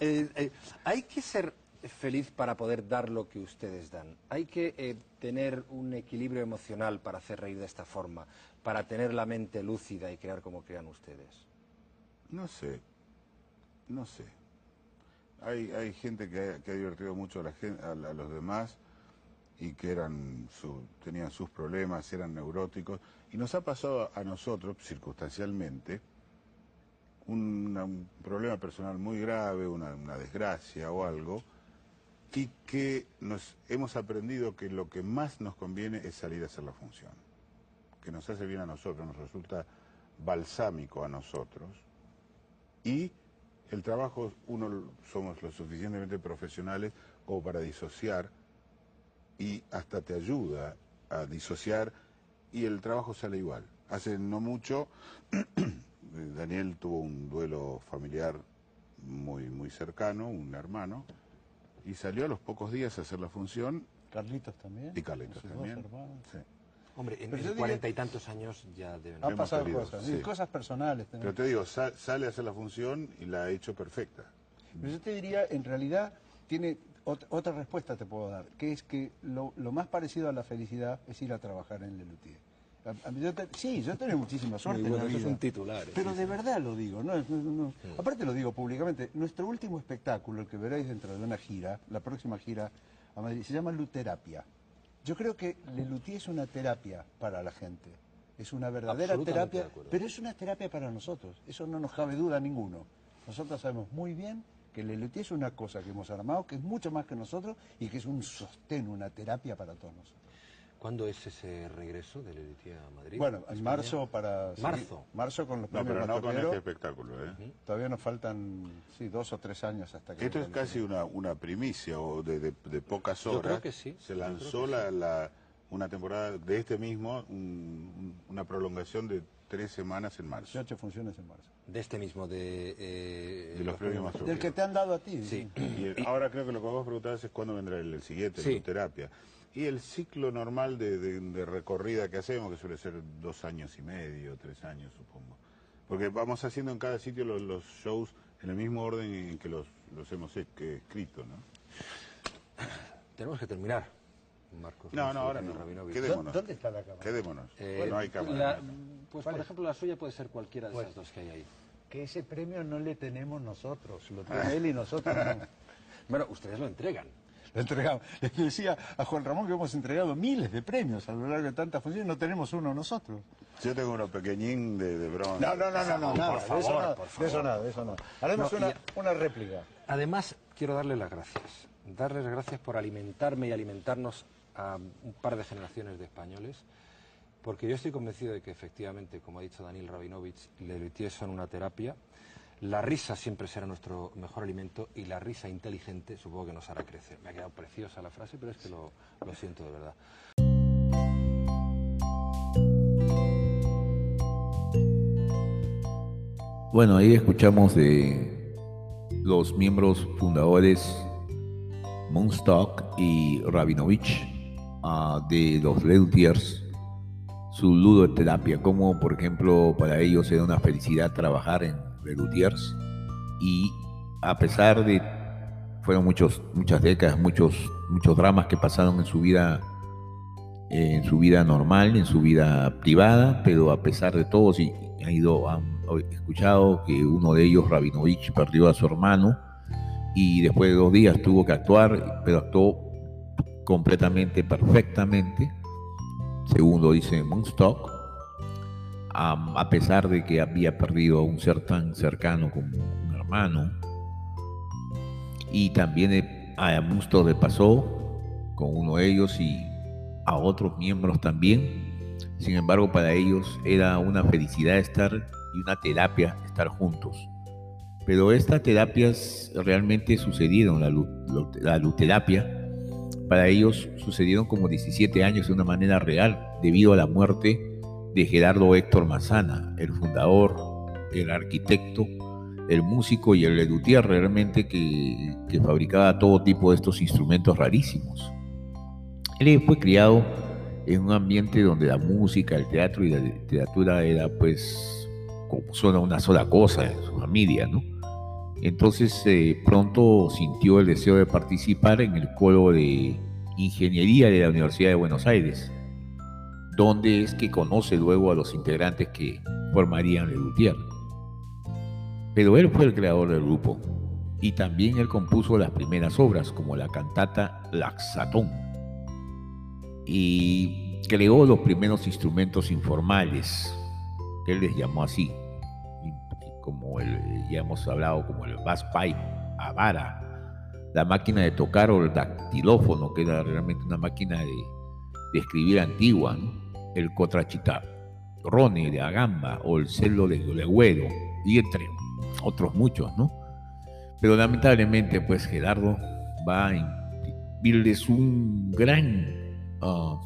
Eh, eh, hay que ser feliz para poder dar lo que ustedes dan. Hay que eh, tener un equilibrio emocional para hacer reír de esta forma, para tener la mente lúcida y crear como crean ustedes. No sé, no sé. Hay, hay gente que ha, divertido mucho a, los demás y que eran tenían sus problemas, eran neuróticos. Y nos ha pasado a nosotros, circunstancialmente, un problema personal muy grave, una, una desgracia o algo, y que nos hemos aprendido que lo que más nos conviene es salir a hacer la función, que nos hace bien a nosotros, nos resulta balsámico a nosotros, y el trabajo, uno somos lo suficientemente profesionales como para disociar y hasta te ayuda a disociar y el trabajo sale igual. Hace no mucho Daniel tuvo un duelo familiar muy, muy cercano, un hermano, y salió a los pocos días a hacer la función. Carlitos también. Y Carlitos dos también. hermanos. sí. Hombre, en, cuarenta y tantos años ya deben... Han pasado cosas, sí. cosas personales también. Pero te digo, sa- sale a hacer la función y la ha hecho perfecta. Pero yo te diría, en realidad, tiene ot- otra respuesta te puedo dar, que es que lo, lo más parecido a la felicidad es ir a trabajar en Lelutier. Sí, yo he tenido muchísima suerte bueno, en la eso es vida. un titular, Pero sí, de sí. verdad lo digo, no, no, no. aparte lo digo públicamente, nuestro último espectáculo, el que veréis dentro de una gira, la próxima gira a Madrid, se llama Luterapia. Yo creo que Lelutier es una terapia para la gente. Es una verdadera terapia, pero es una terapia para nosotros. Eso no nos cabe duda ninguno. Nosotros sabemos muy bien que Lelutier es una cosa que hemos armado, que es mucho más que nosotros y que es un sostén, una terapia para todos nosotros. ¿Cuándo es ese regreso de Lelutier a Madrid? Bueno, en España? marzo para... Marzo. Marzo con los No, premios pero no con este espectáculo. ¿eh? Todavía nos faltan, sí, dos o tres años hasta que... Esto es casi una, una primicia o de, de- de pocas Yo horas. creo que sí, Se yo lanzó la, la- una temporada de este mismo, un- un- una prolongación de tres semanas en marzo. 18 funciones en marzo. De este mismo, de... eh, De los premios Mastro Del que te han dado a ti. Sí. Y el- ahora creo que lo que vos preguntabas es cuándo vendrá el, el siguiente, Sí. la terapia. Y el ciclo normal de, de- de recorrida que hacemos, que suele ser dos años y medio, tres años, supongo. Porque vamos haciendo en cada sitio los, los shows en el mismo orden en que los, los hemos que escrito, ¿no? Tenemos que terminar, Marcos. No, no, ahora no. Quedémonos. ¿Dónde está la cámara? Quedémonos. Eh, Bueno, hay cámara. la- pues, por ejemplo, la suya puede ser cualquiera de esas dos que hay ahí. Que ese premio no le tenemos nosotros, lo tiene él y nosotros no. Bueno, ustedes lo entregan. Lo entregamos. Le decía a Juan Ramón que hemos entregado miles de premios a lo largo de tantas funciones, no tenemos uno nosotros. Yo tengo uno pequeñín de, de bronce. No, no, no, no, no, nada, por de eso favor, nada, por de eso nada, de eso no. Haremos No, una, y- una réplica. Además, quiero darle las gracias. Darles las gracias por alimentarme y alimentarnos a un par de generaciones de españoles, porque yo estoy convencido de que efectivamente, como ha dicho Daniel Rabinovich, Lelutier son una terapia. La risa siempre será nuestro mejor alimento y la risa inteligente supongo que nos hará crecer. Me ha quedado preciosa la frase, pero es que lo, siento de verdad. Bueno, ahí escuchamos de los miembros fundadores Moonstock y Rabinovich ah, de los Lelutiers, su ludoterapia, como por ejemplo para ellos era una felicidad trabajar en Lelutiers y a pesar de fueron muchos muchas décadas, muchos muchos dramas que pasaron en su vida en su vida normal, en su vida privada, pero a pesar de todo sí, han ido han escuchado que uno de ellos, Rabinovich, perdió a su hermano y después de dos días tuvo que actuar, pero actuó completamente, perfectamente, según lo dice Moonstock, a pesar de que había perdido a un ser tan cercano como un hermano. Y también eh, a Moonstock le pasó con uno de ellos y a otros miembros también. Sin embargo, para ellos era una felicidad estar y una terapia estar juntos. Pero estas terapias realmente sucedieron, la, la luterapia, para ellos sucedieron como 17 años de una manera real, debido a la muerte de Gerardo Héctor Mazana, el fundador, el arquitecto, el músico y el luthier realmente que, fabricaba todo tipo de estos instrumentos rarísimos. Él fue criado en un ambiente donde la música, el teatro y la literatura era pues como solo una sola cosa en su familia, ¿no? Entonces eh, pronto sintió el deseo de participar en el coro de ingeniería de la Universidad de Buenos Aires, donde es que conoce luego a los integrantes que formarían el Luthier. Pero él fue el creador del grupo y también él compuso las primeras obras como la cantata Laxatón y creó los primeros instrumentos informales, que él les llamó así, como el, ya hemos hablado, como el bass pipe, avara, la máquina de tocar o el dactilófono, que era realmente una máquina de, escribir antigua, el cotrachita rone de agamba o el celo de legüero, y entre otros muchos, ¿no? Pero lamentablemente, pues Gerardo va a invitarles un gran, uh,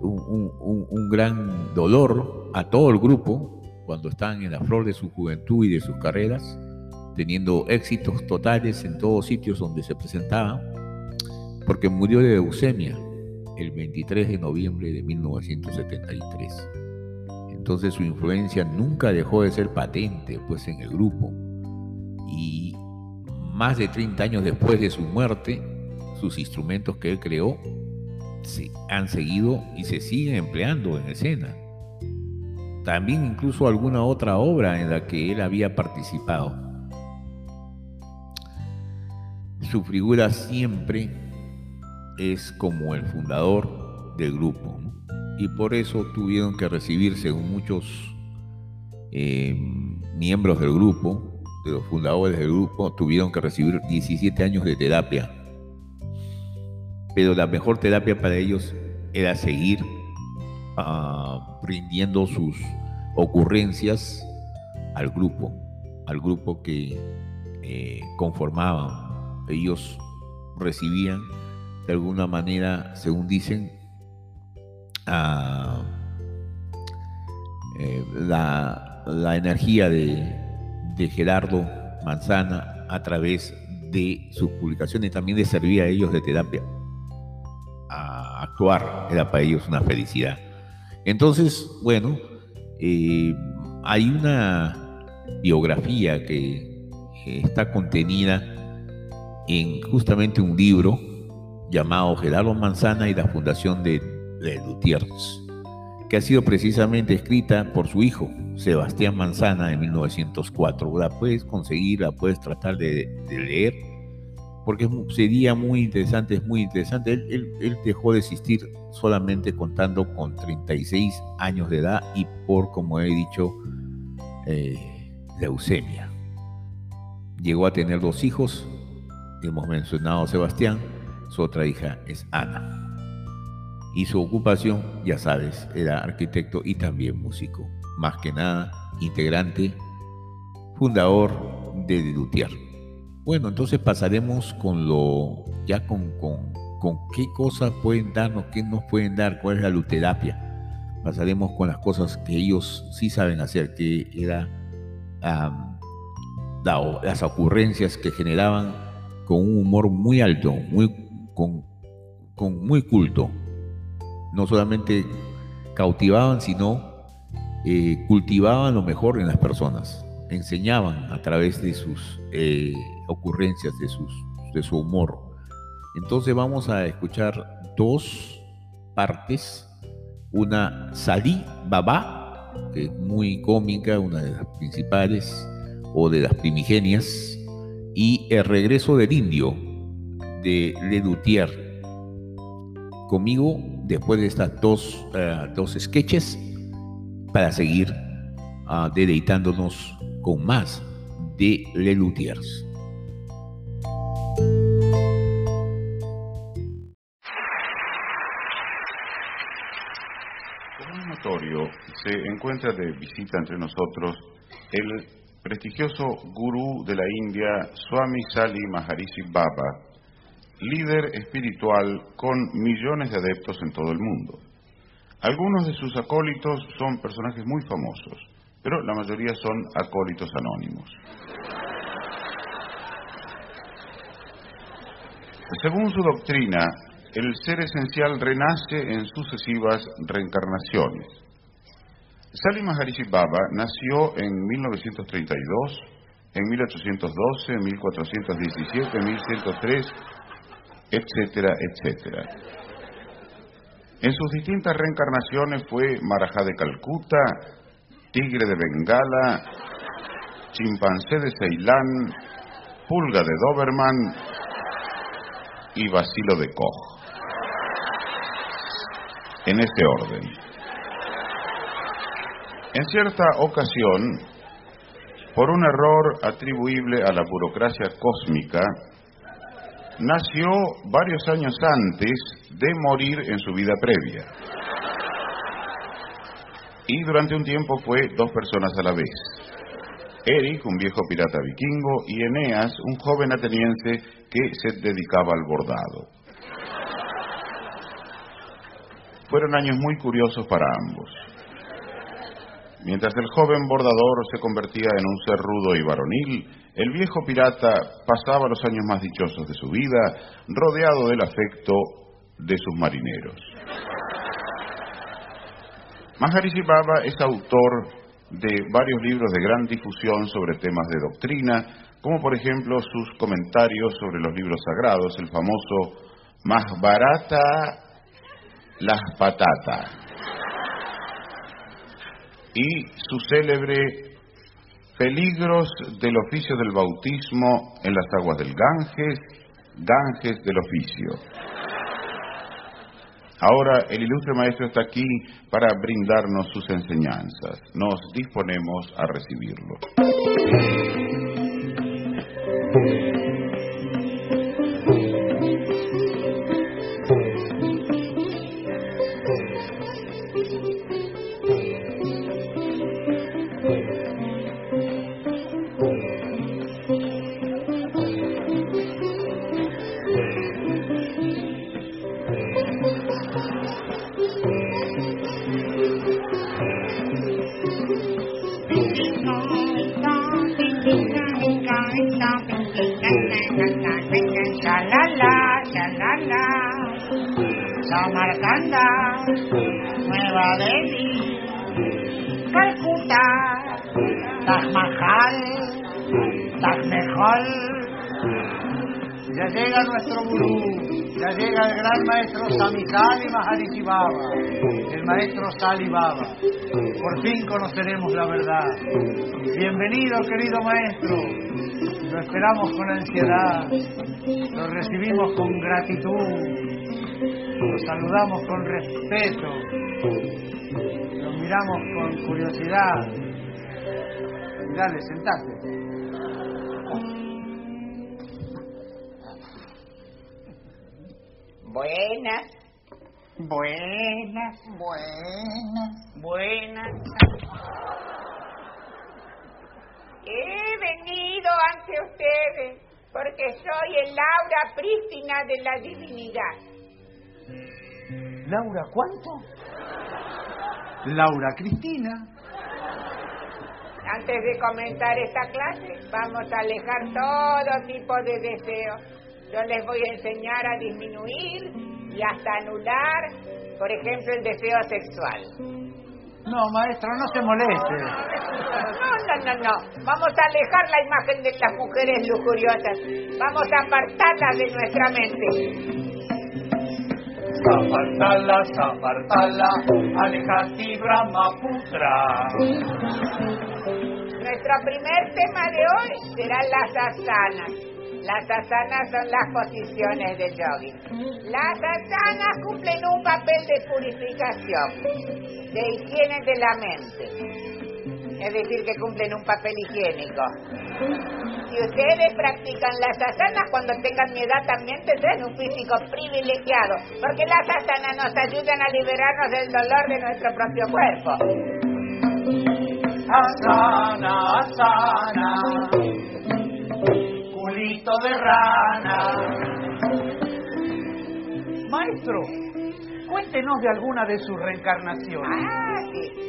un gran dolor a todo el grupo, cuando están en la flor de su juventud y de sus carreras, teniendo éxitos totales en todos sitios donde se presentaba, porque murió de leucemia el 23 de noviembre de 1973. Entonces su influencia nunca dejó de ser patente pues en el grupo. Y más de 30 años después de su muerte, sus instrumentos que él creó se han seguido y se siguen empleando en escena también incluso alguna otra obra en la que él había participado. Su figura siempre es como el fundador del grupo y por eso tuvieron que recibir, según muchos eh, miembros del grupo, de los fundadores del grupo, tuvieron que recibir 17 años de terapia. Pero la mejor terapia para ellos era seguir rindiendo sus ocurrencias al grupo, al grupo que eh, conformaban. Ellos recibían de alguna manera, según dicen, eh, la, la, energía de, de Gerardo Manzana a través de sus publicaciones también les servía a ellos de terapia. A actuar era para ellos una felicidad. Entonces, bueno, eh, hay una biografía que está contenida en justamente un libro llamado Gerardo Manzana y la Fundación de, de que ha sido precisamente escrita por su hijo, Sebastián Manzana, en 1904. La puedes conseguir, la puedes tratar de leer porque sería muy interesante, es muy interesante. Él, dejó de existir solamente contando con 36 años de edad y por, como he dicho, eh, leucemia. Llegó a tener dos hijos, hemos mencionado a Sebastián, su otra hija es Ana. Y su ocupación, ya sabes, era arquitecto y también músico. Más que nada, integrante, fundador de Luthier. Bueno, entonces pasaremos con lo, ya con, con, qué cosas pueden darnos, qué nos pueden dar, cuál es la luterapia. Pasaremos con las cosas que ellos sí saben hacer, que era las ocurrencias que generaban con un humor muy alto, muy, con, con muy culto. No solamente cautivaban, sino eh, cultivaban lo mejor en las personas, enseñaban a través de sus eh, ocurrencias, de, sus, de su humor. Entonces vamos a escuchar dos partes, una Salí Baba que es muy cómica, una de las principales o de las primigenias, y El regreso del indio de Ledutier. Conmigo, después de estas dos, eh, dos sketches, para seguir ah, deleitándonos con más de Lelutiers. Como es notorio, se encuentra de visita entre nosotros el prestigioso gurú de la India, Swami Sali Maharishi Baba, líder espiritual con millones de adeptos en todo el mundo. Algunos de sus acólitos son personajes muy famosos, pero la mayoría son acólitos anónimos. Según su doctrina, el ser esencial renace en sucesivas reencarnaciones. Salim Maharishi Baba nació en 1932, en 1812, en 1417, en 1103, etcétera, etcétera. En sus distintas reencarnaciones fue Marajá de Calcuta, Tigre de Bengala, Chimpancé de Ceilán, Pulga de Doberman y Basilo de Koch. En este orden. En cierta ocasión, por un error atribuible a la burocracia cósmica, nació varios años antes de morir en su vida previa. Y durante un tiempo fue dos personas a la vez. Eric, un viejo pirata vikingo, y Eneas, un joven ateniense que se dedicaba al bordado. Fueron años muy curiosos para ambos. Mientras el joven bordador se convertía en un ser rudo y varonil, el viejo pirata pasaba los años más dichosos de su vida rodeado del afecto de sus marineros. Maharishi Baba es autor de varios libros de gran difusión sobre temas de doctrina, como por ejemplo sus comentarios sobre los libros sagrados, el famoso Más barata las patatas y su célebre Peligros del oficio del bautismo en las aguas del Ganges, Ganges del oficio. Ahora el ilustre maestro está aquí para brindarnos sus enseñanzas. Nos disponemos a recibirlo. Samarcanda, Nueva Delhi, Calcuta, Taj Mahal, Taj Mahal. Ya llega nuestro gurú, ya llega el gran maestro Samikali Maharishi Baba, el maestro Sali Baba. Por fin conoceremos la verdad. Bienvenido, querido maestro. Lo esperamos con ansiedad, lo recibimos con gratitud, lo saludamos con respeto, lo miramos con curiosidad. Dale, sentate. Buenas, buenas, buenas, buenas. He venido ante ustedes porque soy el Laura prístina de la divinidad. Laura, ¿cuánto? Laura Cristina. Antes de comenzar esta clase, vamos a alejar todo tipo de deseos. Yo les voy a enseñar a disminuir y hasta anular, por ejemplo, el deseo sexual. No, maestra, no se moleste. No, no, no, no. Vamos a alejar la imagen de las mujeres lujuriosas. Vamos a apartarlas de nuestra mente. Sapartala, Sapartala, Brahmaputra. Nuestro primer tema de hoy será las asanas. Las asanas son las posiciones de jogging. Las asanas cumplen un papel de purificación, de higiene de la mente. Es decir, que cumplen un papel higiénico. Si ustedes practican las asanas cuando tengan mi edad también tendrán un físico privilegiado, porque las asanas nos ayudan a liberarnos del dolor de nuestro propio cuerpo. Asana, asana, culito de rana. Maestro, cuéntenos de alguna de sus reencarnaciones. Ah, sí.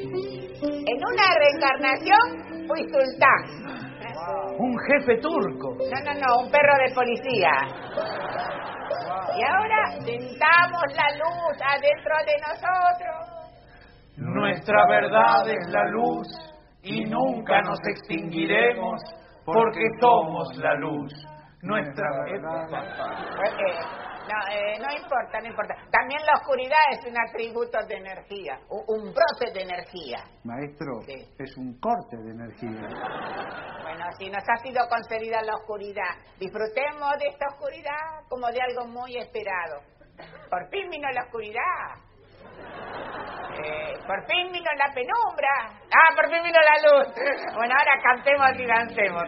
En una reencarnación fui sultán. Un jefe turco. No, no, no, un perro de policía. Y ahora sentamos la luz adentro de nosotros. Nuestra verdad es la luz y nunca nos extinguiremos porque somos la luz. Nuestra verdad. No, eh, no importa, no importa. También la oscuridad es un atributo de energía, un, brote de energía. Maestro, Sí. es un corte de energía. Bueno, si nos ha sido concedida la oscuridad, disfrutemos de esta oscuridad como de algo muy esperado. Por fin vino la oscuridad. Eh, por fin vino la penumbra. Ah, por fin vino la luz. Bueno, ahora cantemos y dancemos,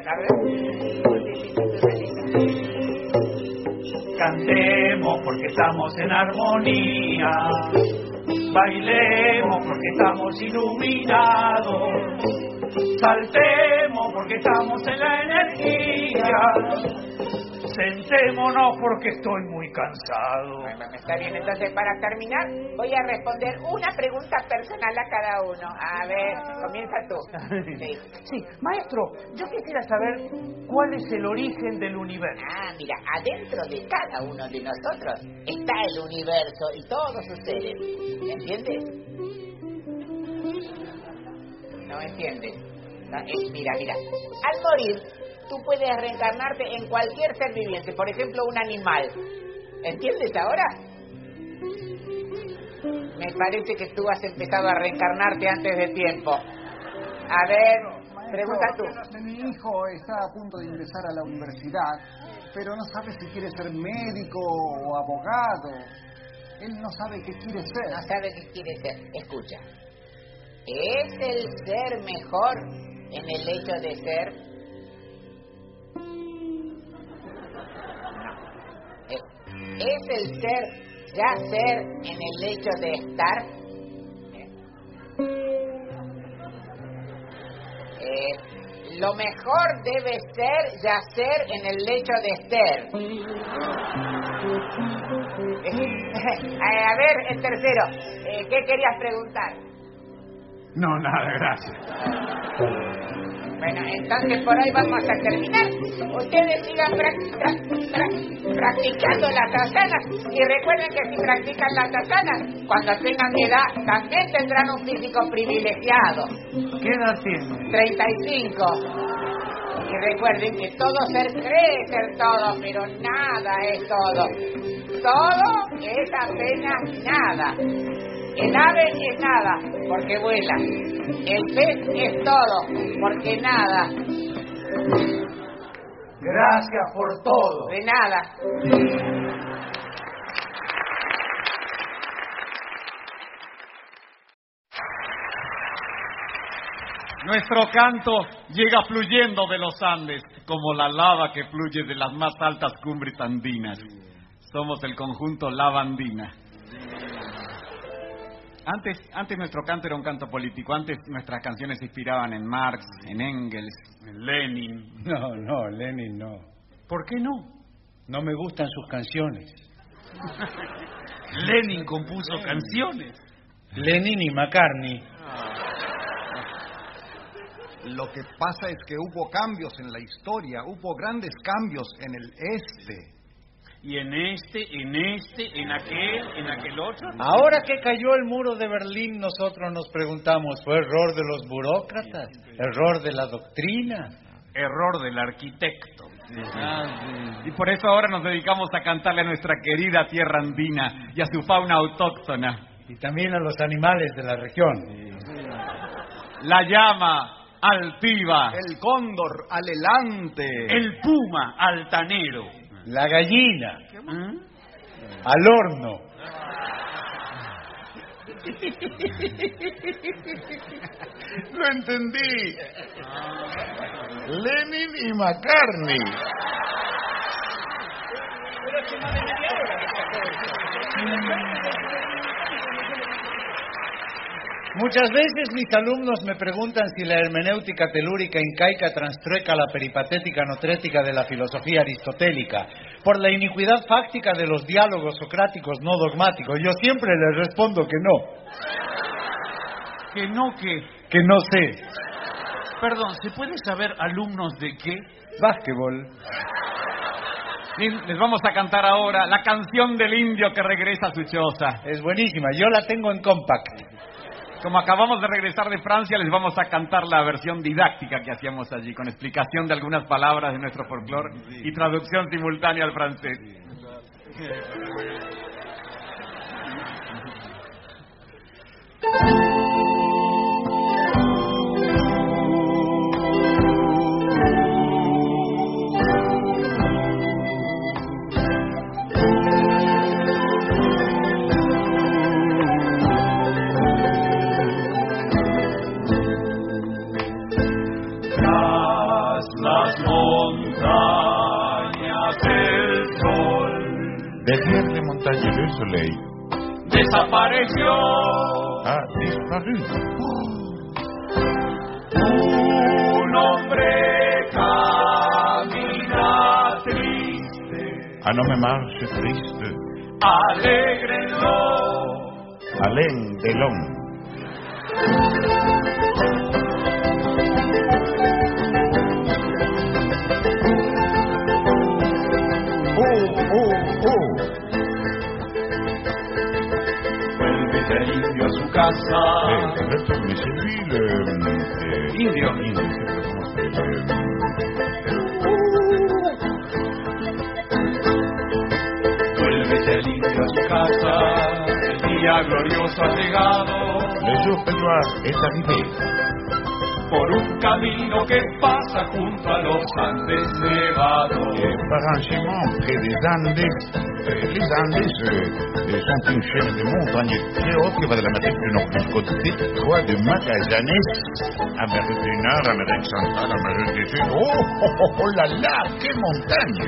Cantemos porque estamos en armonía. Bailemos porque estamos iluminados. Saltemos porque estamos en la energía. Sentémonos porque estoy muy cansado. Bueno, está bien, entonces para terminar voy a responder una pregunta personal a cada uno. A ver, comienza tú. Sí. Sí, maestro, yo quisiera saber cuál es el origen del universo. Ah, mira, adentro de cada uno de nosotros está el universo y todos sus seres. ¿Entiendes? No entiendes. No, es- mira, mira. Al morir, tú puedes reencarnarte en cualquier ser viviente, por ejemplo, un animal. ¿Entiendes ahora? Me parece que tú has empezado a reencarnarte antes de tiempo. A ver, pregunta tú. Mi hijo está a punto de ingresar a la universidad, pero no sabe si quiere ser médico o abogado. Él no sabe qué quiere ser. No sabe qué quiere ser. Escucha. ¿Es el ser mejor en el hecho de ser? ¿Es el ser ya ser en el hecho de estar? Eh, lo mejor debe ser ya ser en el hecho de ser. Eh, a ver, el tercero, eh, ¿qué querías preguntar? No, nada, gracias. Bueno, entonces por hoy vamos a terminar. Ustedes sigan prac- pra- pra- practicando las asanas y recuerden que si practican las asanas, cuando tengan mi edad, también tendrán un físico privilegiado. ¿Qué edad tiene? 35. Y recuerden que todo ser cree ser todo, pero nada es todo. Todo es apenas nada. El ave es nada, porque vuela. El pez es todo, porque nada. Gracias por todo. De nada. Nuestro canto llega fluyendo de los Andes, como la lava que fluye de las más altas cumbres andinas. Somos el conjunto Lava Andina. Antes, antes nuestro canto era un canto político, antes nuestras canciones se inspiraban en Marx, en Engels, en Lenin. No, no, Lenin no. ¿Por qué no? No me gustan sus canciones. Lenin compuso canciones. Lenin y McCartney. Lo que pasa es que hubo cambios en la historia, hubo grandes cambios en el este. Y en este, en este, en aquel, en aquel otro. Ahora que cayó el muro de Berlín, nosotros nos preguntamos, ¿fue error de los burócratas? ¿Error de la doctrina? Error del arquitecto. Ah, Y por eso ahora nos dedicamos a cantarle a nuestra querida tierra andina y a su fauna autóctona. Y también a los animales de la región. La llama altiva. El cóndor alelante. El puma altanero. La gallina. Al horno. Lo entendí. Lenin y McCartney. Muchas veces mis alumnos me preguntan si la hermenéutica telúrica incaica transtrueca la peripatética notrética de la filosofía aristotélica por la iniquidad fáctica de los diálogos socráticos no dogmáticos. Yo siempre les respondo que no, Que no, que. que no sé. Perdón, ¿se puede saber alumnos de qué? Básquetbol. Les vamos a cantar ahora la canción del indio que regresa a su choza. Es buenísima, yo la tengo en compact. Como acabamos de regresar de Francia, les vamos a cantar la versión didáctica que hacíamos allí, con explicación de algunas palabras de nuestro folclore y traducción simultánea al francés. Tras soleil desapareció a disparu. un hombre camina triste, Un homme marche triste, alégrenlo. Alain Delon. A su casa. Eh, Indio. Indio, ça s'appelle, Vuelve el indio a su casa. El día glorioso ha llegado. por un camino que pasa junto a los Andes les Andes euh, euh, sont une chaîne de montagnes très hautes qui va de l'Amérique du Nord jusqu'au détroit de Magallanes, Amérique du Nord, Amérique centrale, Amérique du Sud. Oh, oh, oh, oh là là, quelle montagne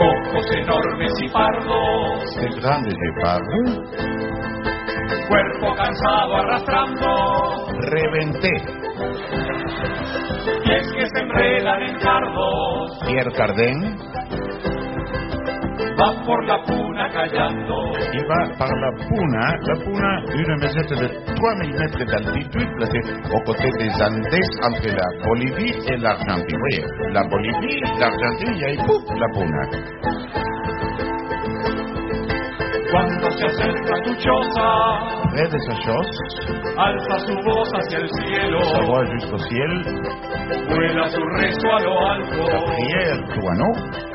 Ojos enormes y pardos, Ces grandes épaves, cuerpo cansado arrastrando, reventé. pies que se enredan en cardos, Pierre Cardin, va por la puna callando. il va par la Puna, la Puna, une mesette de 3000 mètres d'altitude placée aux côtés des Andes entre la Bolivie et l'Argentine. Voyez, la Bolivie, l'Argentine, y ahí, ¡puf! la Puna. Cuando se acerca tu choza, Près de sa chose, alza su voz hacia el cielo, sa voix jusqu'au ciel, vuela su rezo a lo alto, prière Touano,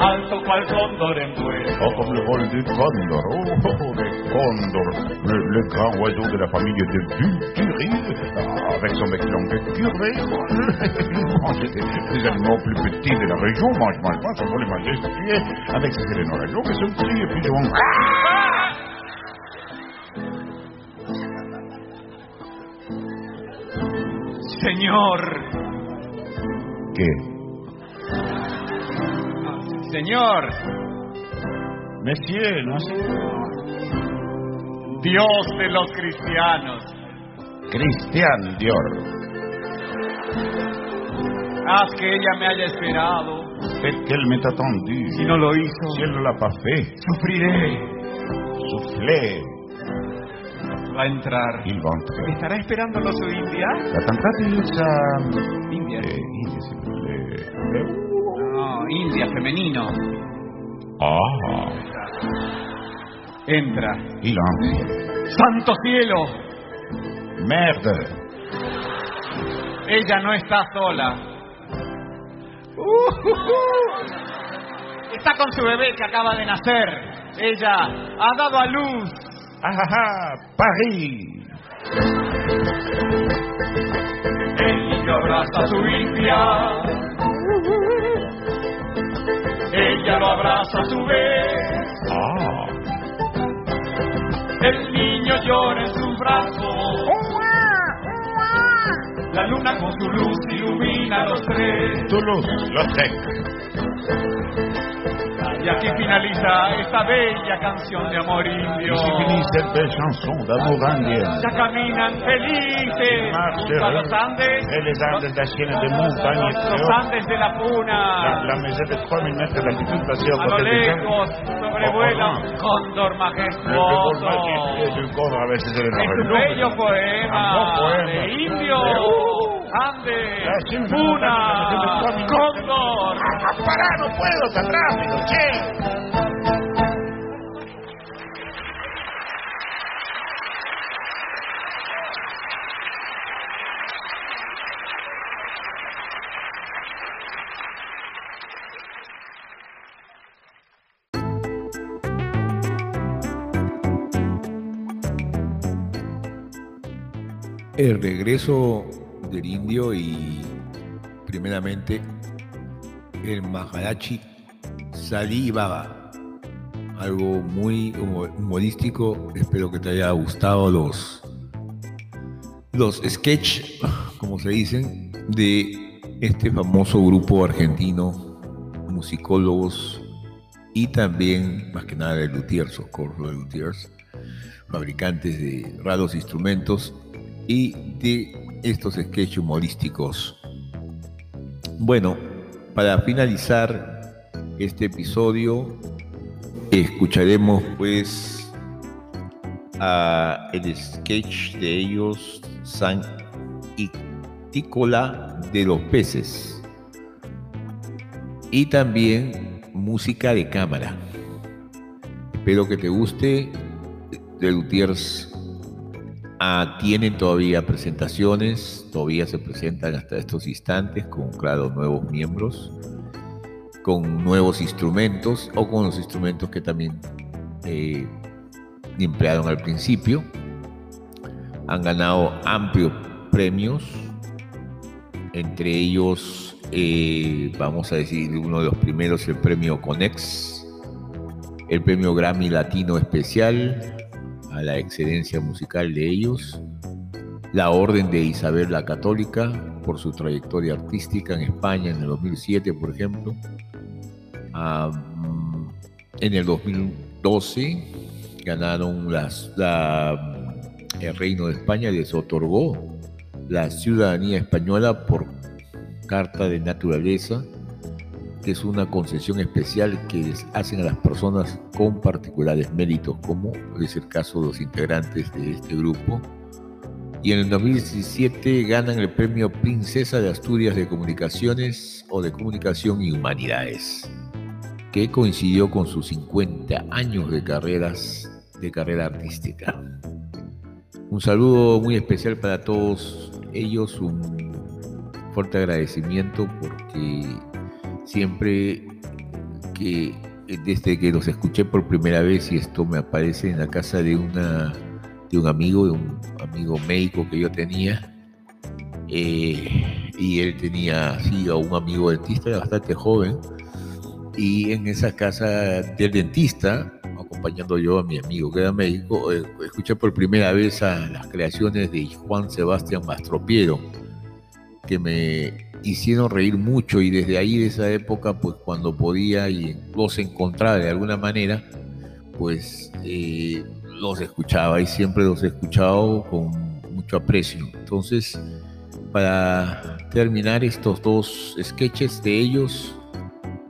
alto cual cóndor en vuelo. oh, comme le vol du condor, oh, oh, oh, le condor, le, le grand oiseau de la famille de Vulturi, ah, avec son bec long et curvé, oh, c'est des animaux plus petits de la région, mange, mange, mange, on va les manger, si tu es, avec ses éléments région, mais son petit pigeon. Señor, ¿Qué? Señor, Monsieur, no. Dios de los cristianos, Christian Dior. haz que ella me haya esperado. Faites qu'elle m'ait attendu. Si no lo hizo, Si ne l'a pas fait, sufriré. soufflez, Va a entrar. il va. ¿Estará esperándolo su India? La cantata India. Eh, India, s'il vous plaît. India, femenino. Ah, Entra. entre. ¡Santo cielo! Merde. Ella no está sola. Está con su bebé que acaba de nacer. Ella ha dado a luz. Ajá, París. El niño abraza a su hija. Ella lo abraza a su vez. Ah. El niño llora en sus brazos. La luna con su luz ilumina a los tres. Tu luz, los sé. Y aquí finaliza esta bella canción de amor indio. Ici finit cette belle chanson d'amour indien. Ya caminan felices junto a los Andes. Et les Andes está llenas de. Los Andes de la La, Puna. la maison de 3000 mètres d'altitude côté des sobrevuela un cóndor majestuoso. Es un bello poema, de indio, La Andes, Puna, cóndor. ¡Pará, no puedo tan rápido, che! El regreso del indio y primeramente el Maharachi Salí Baba. Algo muy humo- humorístico. Espero que te haya gustado los, los sketch, como se dicen, de este famoso grupo argentino, musicólogos y también, más que nada, de luthiers, course, los luthiers, fabricantes de raros instrumentos y de estos sketches humorísticos. Bueno, para finalizar este episodio, escucharemos pues a el sketch de ellos, San Ictícola de los peces. Y también música de cámara. Espero que te guste. De Luthiers Ah, tienen todavía presentaciones, todavía se presentan hasta estos instantes con, claro, nuevos miembros, con nuevos instrumentos o con los instrumentos que también eh, emplearon al principio. Han ganado amplios premios, entre ellos, eh, vamos a decir, uno de los primeros, el premio Conex, el premio Grammy Latino Especial, a la excelencia musical de ellos, la Orden de Isabel la Católica por su trayectoria artística en España en el 2007, por ejemplo. Mm, en el 2012 ganaron las, la- el Reino de España, les otorgó la ciudadanía española por carta de naturaleza que es una concesión especial que les hacen a las personas con particulares méritos, como es el caso de los integrantes de este grupo. Y en el 2017 ganan el premio Princesa de Asturias de Comunicaciones o de Comunicación y Humanidades, que coincidió con sus 50 años de carreras de carrera artística. Un saludo muy especial para todos ellos, un fuerte agradecimiento porque siempre que desde que los escuché por primera vez y esto me aparece en la casa de una de un amigo, de un amigo médico que yo tenía, eh, y él tenía así a un amigo dentista bastante joven, y en esa casa del dentista, acompañando yo a mi amigo que era médico, eh, escuché por primera vez a las creaciones de Juan Sebastián Mastropiero, que me hicieron reír mucho y desde ahí de esa época, pues cuando podía y los encontraba de alguna manera, pues eh, los escuchaba y siempre los he escuchado con mucho aprecio. Entonces, para terminar estos dos sketches de ellos,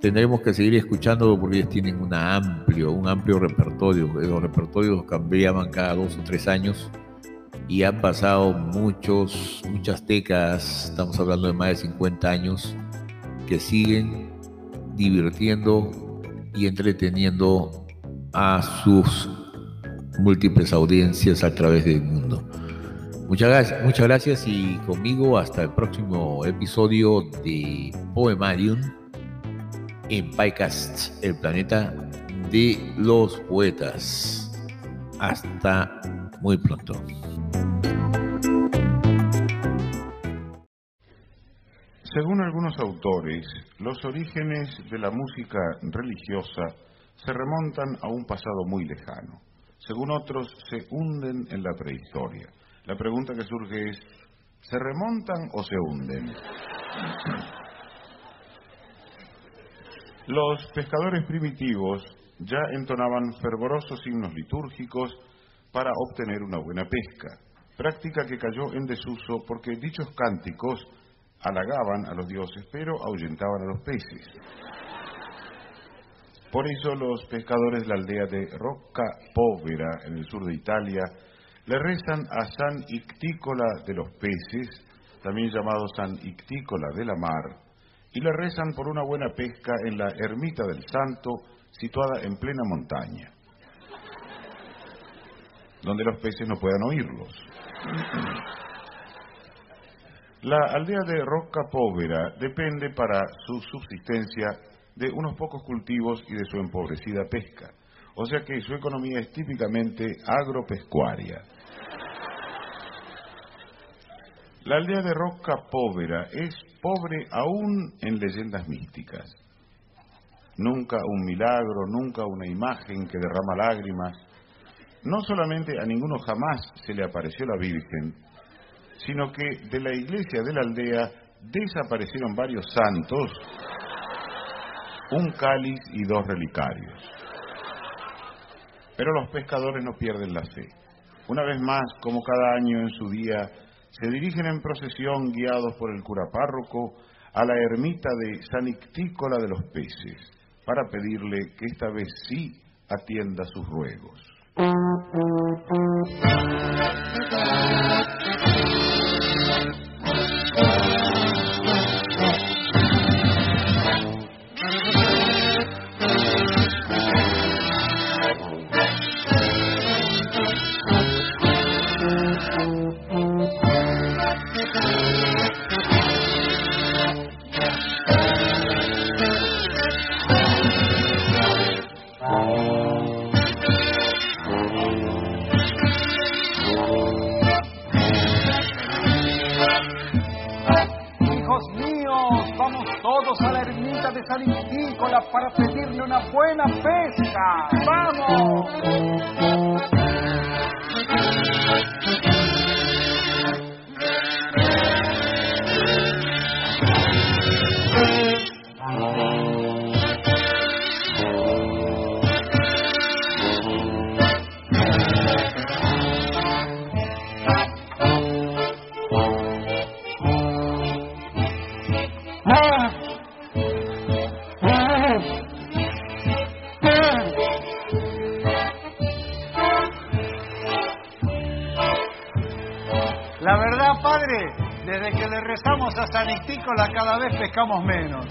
tendremos que seguir escuchándolo porque ellos tienen una amplio, un amplio repertorio. Los repertorios cambiaban cada dos o tres años y han pasado muchos, muchas décadas, estamos hablando de más de 50 años, que siguen divirtiendo y entreteniendo a sus múltiples audiencias a través del mundo. Muchas gracias, muchas gracias y conmigo hasta el próximo episodio de Poemarium en PyCast, el planeta de los poetas. Hasta muy pronto. Según algunos autores, los orígenes de la música religiosa se remontan a un pasado muy lejano. Según otros, se hunden en la prehistoria. La pregunta que surge es, ¿se remontan o se hunden? Los pescadores primitivos ya entonaban fervorosos himnos litúrgicos para obtener una buena pesca, práctica que cayó en desuso porque dichos cánticos halagaban a los dioses pero ahuyentaban a los peces. Por eso los pescadores de la aldea de Rocca Povera, en el sur de Italia, le rezan a San Ictícola de los peces, también llamado San Ictícola de la mar, y le rezan por una buena pesca en la ermita del Santo, situada en plena montaña, donde los peces no puedan oírlos. La aldea de Rocca Povera depende para su subsistencia de unos pocos cultivos y de su empobrecida pesca, o sea que su economía es típicamente agropecuaria. La aldea de Rocca Povera es pobre aún en leyendas místicas. Nunca un milagro, nunca una imagen que derrama lágrimas. No solamente a ninguno jamás se le apareció la Virgen, sino que de la iglesia de la aldea desaparecieron varios santos, un cáliz y dos relicarios. Pero los pescadores no pierden la fe. Una vez más, como cada año en su día, se dirigen en procesión guiados por el cura párroco a la ermita de San Ictícola de los Peces para pedirle que esta vez sí atienda sus ruegos. Hijos Para pedirle una buena pesca. ¡Vamos! A San Ictícola cada vez pescamos menos.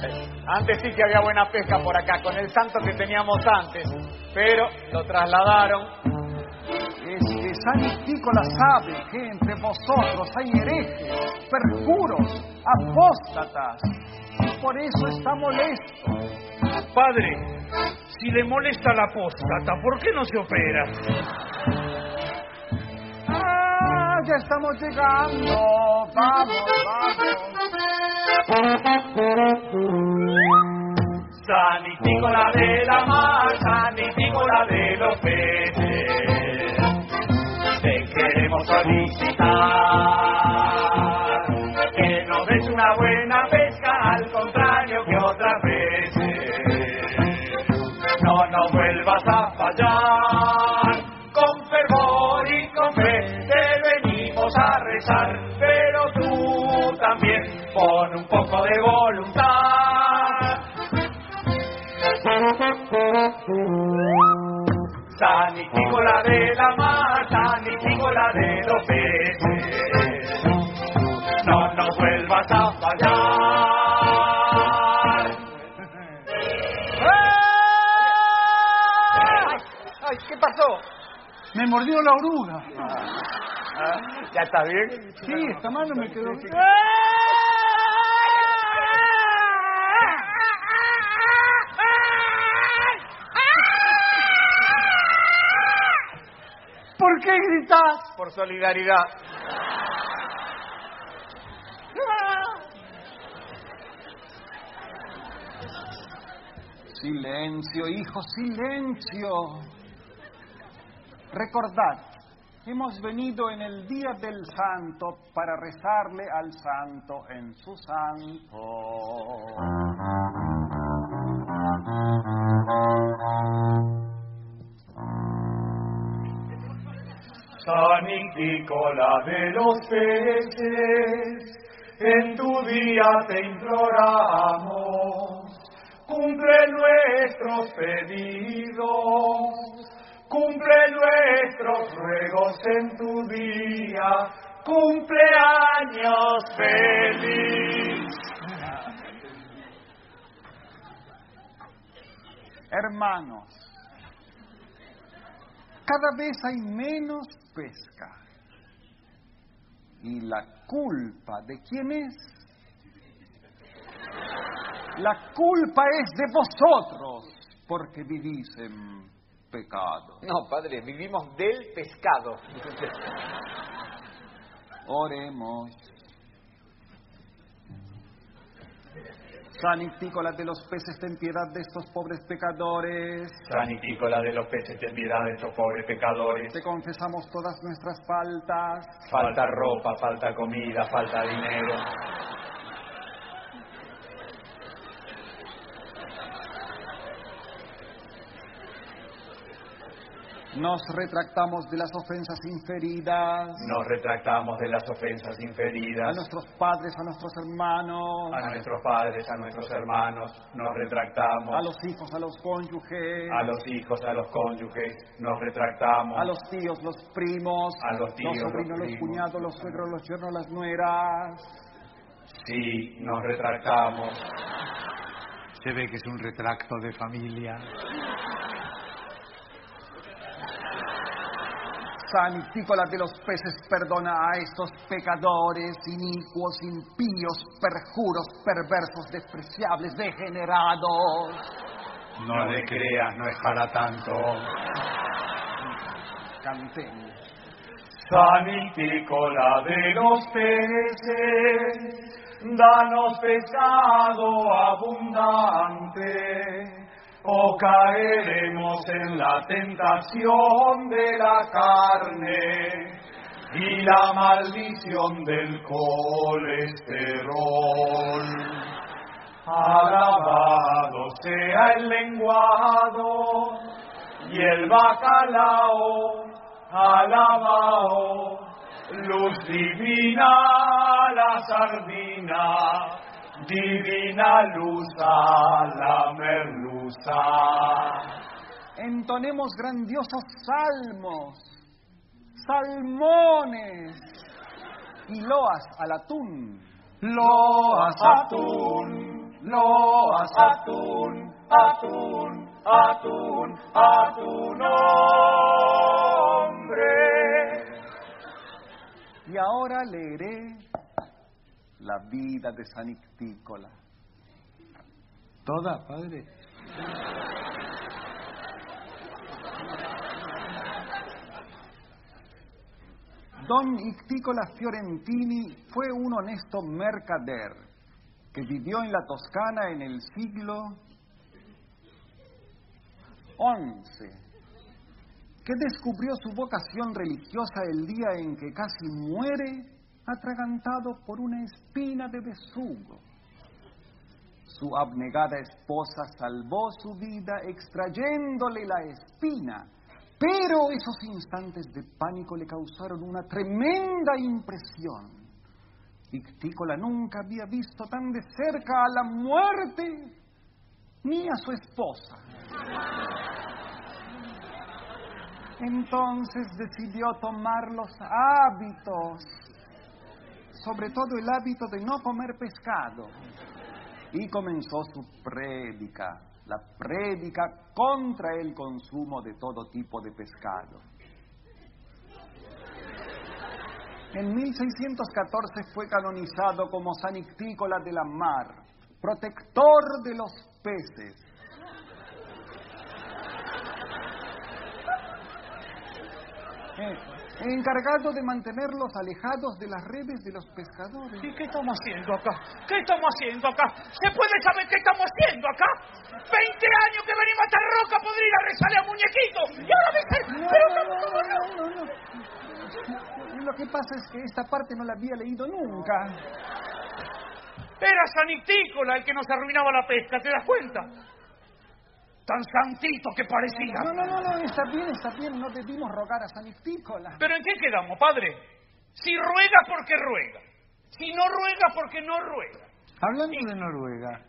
Antes sí que había buena pesca por acá, con el santo que teníamos antes, pero lo trasladaron. Es que San Ictícola sabe que entre vosotros hay herejes, perjuros, apóstatas. Y por eso está molesto. Padre, si le molesta la próstata, ¿por qué no se opera? Ya estamos llegando. Vamos, San Ictícola de la mar, mordió la oruga. Ah, ¿Ya está bien? Sí, esta mano me quedó bien. ¿Por qué gritas? Por solidaridad. Silencio, hijo, silencio. Recordad, hemos venido en el día del santo para rezarle al santo en su santo. Sanitícola de los peces, en tu día te imploramos, cumple nuestros pedidos, cumple nuestros ruegos en tu día, cumpleaños feliz. Hermanos, cada vez hay menos pesca. ¿Y la culpa de quién es? La culpa es de vosotros, porque vivís en pecado. No, padre, vivimos del pescado. Oremos. Sanitícola de los peces, ten piedad de estos pobres pecadores. Sanitícola de los peces, ten piedad de estos pobres pecadores. Te confesamos todas nuestras faltas. Falta ropa, falta comida, falta dinero. Nos retractamos de las ofensas inferidas. Nos retractamos de las ofensas A inferidas. nuestros padres, a nuestros hermanos. A nuestros padres, a nuestros hermanos, nos retractamos. A los hijos, a los cónyuges. A los hijos, a los cónyuges, nos retractamos. A los tíos, los primos. A los tíos, los sobrinos, los primos. cuñados, los suegros, los yernos, las nueras. Sí, nos retractamos. Se ve que es un retracto de familia. Sanitícola de los peces, perdona a estos pecadores, inicuos, impíos, perjuros, perversos, despreciables, degenerados. No le creas, no es para tanto. Cantemos. Sanitícola de los peces, danos pescado abundante, o caeremos en la tentación de la carne y la maldición del colesterol. Alabado sea el lenguado y el bacalao, alabao, luz divina la sardina, divina luz a la merluza. Entonemos grandiosos salmos, salmones y loas al atún. Loas atún, loas atún, atún, atún, atún, hombre. Y ahora leeré la vida de San Ictícola. ¿Toda, padre? Don Ictícola Fiorentini fue un honesto mercader que vivió en la Toscana en el siglo XI, que descubrió su vocación religiosa el día en que casi muere atragantado por una espina de besugo. Su abnegada esposa salvó su vida extrayéndole la espina, pero esos instantes de pánico le causaron una tremenda impresión. Ictícola nunca había visto tan de cerca a la muerte ni a su esposa. Entonces decidió tomar los hábitos, sobre todo el hábito de no comer pescado, y comenzó su prédica, la prédica contra el consumo de todo tipo de pescado. En 1614 fue canonizado como San Ictícola de la Mar, protector de los peces. eh, encargado de mantenerlos alejados de las redes de los pescadores. ¿Y qué estamos haciendo acá? ¿Qué estamos haciendo acá? ¿Se puede saber qué estamos haciendo acá? 20 años que venimos a esta roca podrida a rezarle a muñequito. Y ahora me dicen, pero no, no, no, no. Lo que pasa es que esta parte no la había leído nunca. Era San Itícola el que nos arruinaba la pesca, ¿te das cuenta? Tan santito que parecía. No, no, no, no, está bien, está bien, no debimos rogar a San Itícola. ¿Pero en qué quedamos, padre? Si ruega, porque ruega. Si no ruega, porque no ruega. Hablando de Noruega,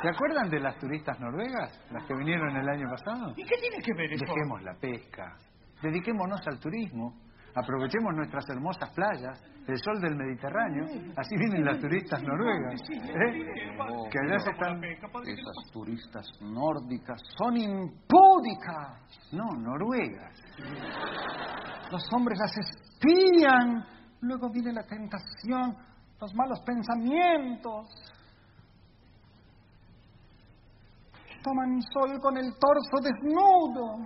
¿se acuerdan de las turistas noruegas? Las que vinieron el año pasado. ¿Y qué tiene que ver eso? Dejemos la pesca. Dediquémonos al turismo. Aprovechemos nuestras hermosas playas, el sol del Mediterráneo. Así vienen las turistas noruegas. ¿eh? Que allá se están. Esas turistas nórdicas son impúdicas. No, noruegas. Los hombres las espían. Luego viene la tentación, los malos pensamientos. Toman sol con el torso desnudo.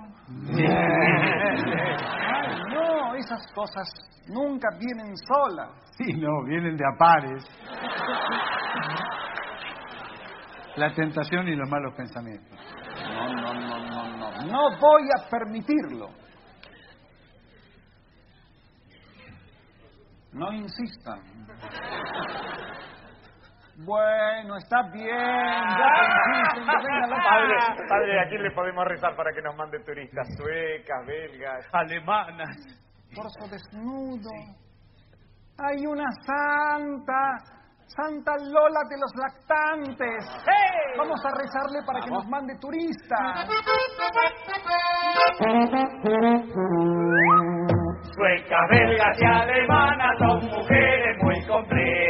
Ay, no, esas cosas nunca vienen solas. Sí, no, vienen de a pares. La tentación y los malos pensamientos. No, no, no, no, no. No voy a permitirlo. No insistan. Bueno, está bien. Los Padre, padre, ¿a quién le podemos rezar para que nos mande turistas? Suecas, belgas, alemanas. Torso desnudo. Hay una santa, Santa Lola de los lactantes. Vamos a rezarle para que nos mande turistas. Suecas, belgas y alemanas son mujeres muy completas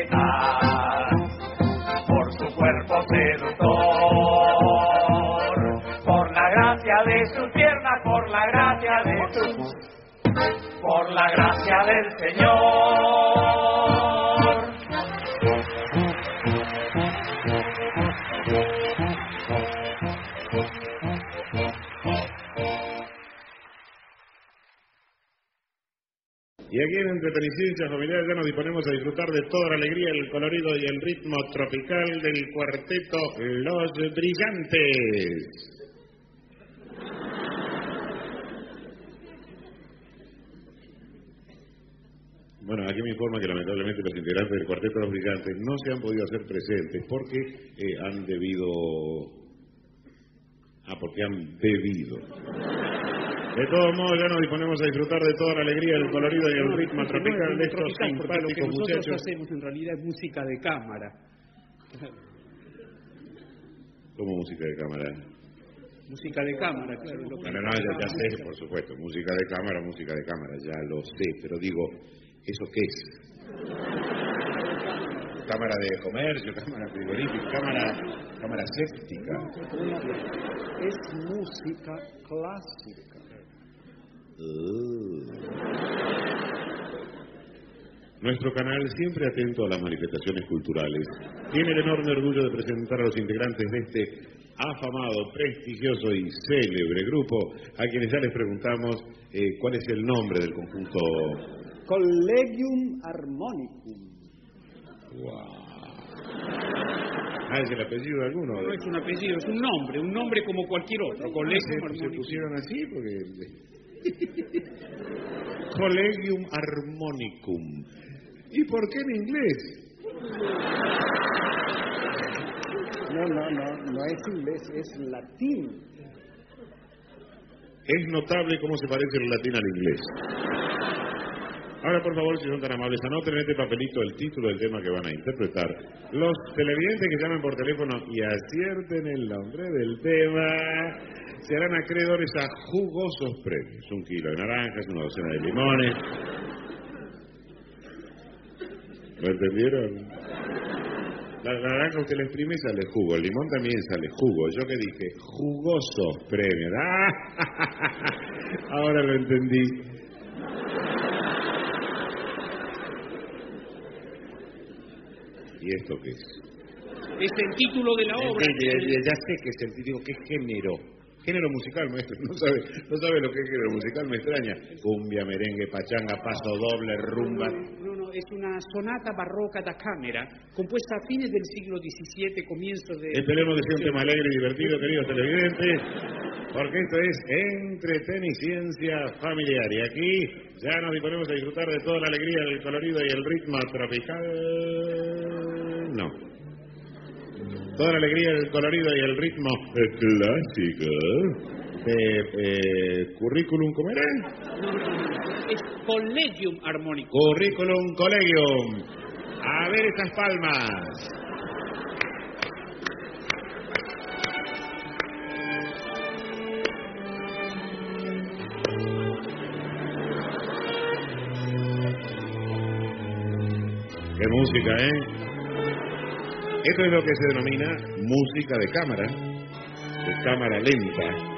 gracia de sus piernas, por la gracia de su, por la gracia del Señor. Y aquí en Entretenicidencia Familiar ya nos disponemos a disfrutar de toda la alegría, el colorido y el ritmo tropical del cuarteto Los Brillantes. Bueno, aquí me informa que lamentablemente los integrantes del cuarteto Los Brillantes no se han podido hacer presentes porque eh, han debido... Ah, porque han bebido. De todos modos, ya nos disponemos a disfrutar de toda la alegría, el colorido y el ritmo tropical de estos porque lo que simpáticos nosotros muchachos. hacemos en realidad es música de cámara. Como música de cámara. Música de cámara, claro. lo que- No, no, no, ya, ya sé, por supuesto. Música de cámara, música de cámara, ya lo sé. Pero digo, ¿eso qué es? Cámara de comercio, cámara frigorífica, cámara, cámara séptica. Es música clásica. Nuestro canal, siempre atento a las manifestaciones culturales, tiene el enorme orgullo de presentar a los integrantes de este afamado, prestigioso y célebre grupo, a quienes ya les preguntamos eh, cuál es el nombre del conjunto. Collegium Harmonicum. Ah, ¿es el apellido de alguno? No es un apellido, es un nombre, un nombre como cualquier otro. Colegio se, se Harmónico. pusieron así porque... Collegium Harmonicum. ¿Y por qué en inglés? No, no, no, no es inglés, es latín. Es notable cómo se parece el latín al inglés. Ahora, por favor, si son tan amables, anoten en este papelito el título del tema que van a interpretar. Los televidentes que llamen por teléfono y acierten el nombre del tema serán acreedores a jugosos premios. Un kilo de naranjas, una docena de limones. ¿Lo entendieron? La naranja usted la exprime y sale jugo. El limón también sale jugo. ¿Yo qué dije? Jugosos premios. ¡Ah! Ahora lo entendí. ¿Y esto qué es? Es el título de la obra. Ya, ya- ya sé que es el título. ¿Qué género? Género musical, maestro. No sabe, no sabe lo que es género musical, me extraña. Cumbia, merengue, pachanga, paso doble, rumba. No, no, es una sonata barroca da cámara, compuesta a fines del siglo XVII, comienzos de... Esperemos que sea un tema alegre y divertido, queridos televidentes, porque esto es entreteniciencia familiar. Y aquí ya nos disponemos a disfrutar de toda la alegría, el colorido y el ritmo tropical. No. Toda la alegría, el colorido y el ritmo eh, clásico de eh, currículum, ¿cómo era? Es Collegium armónico. Currículum Collegium. A ver esas palmas. Qué música, ¿eh? Esto es lo que se denomina música de cámara, de cámara lenta.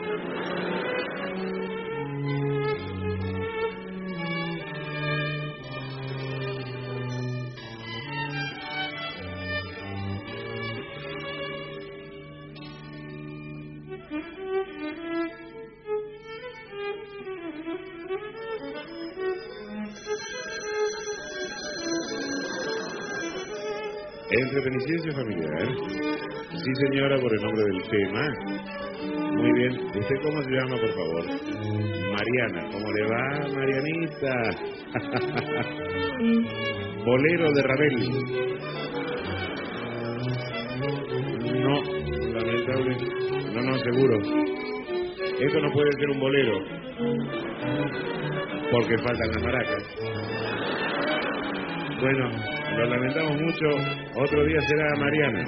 Entreteniciencia familiar. Sí, señora, por el nombre del tema. Muy bien. ¿Usted cómo se llama, por favor? Mariana. ¿Cómo le va, Marianita? Bolero de Ravel. No, lamentable. No, no, seguro. Esto no puede ser un bolero. Porque faltan las maracas. Bueno, lo lamentamos mucho. Otro día será Mariana.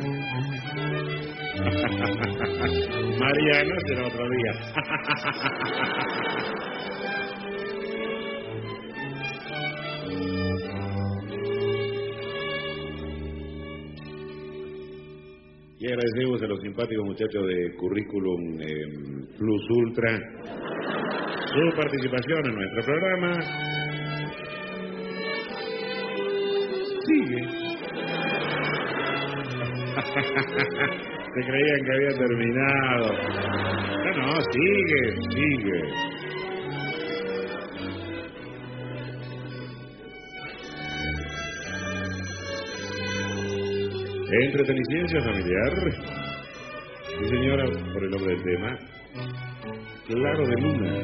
Mariana será otro día. Y agradecemos a los simpáticos muchachos de Currículum eh, Plus Ultra su participación en nuestro programa. Se creían que había terminado. No, no, sigue, sigue. Entreteniciencia familiar. Sí, señora, por el nombre del tema. Claro de luna.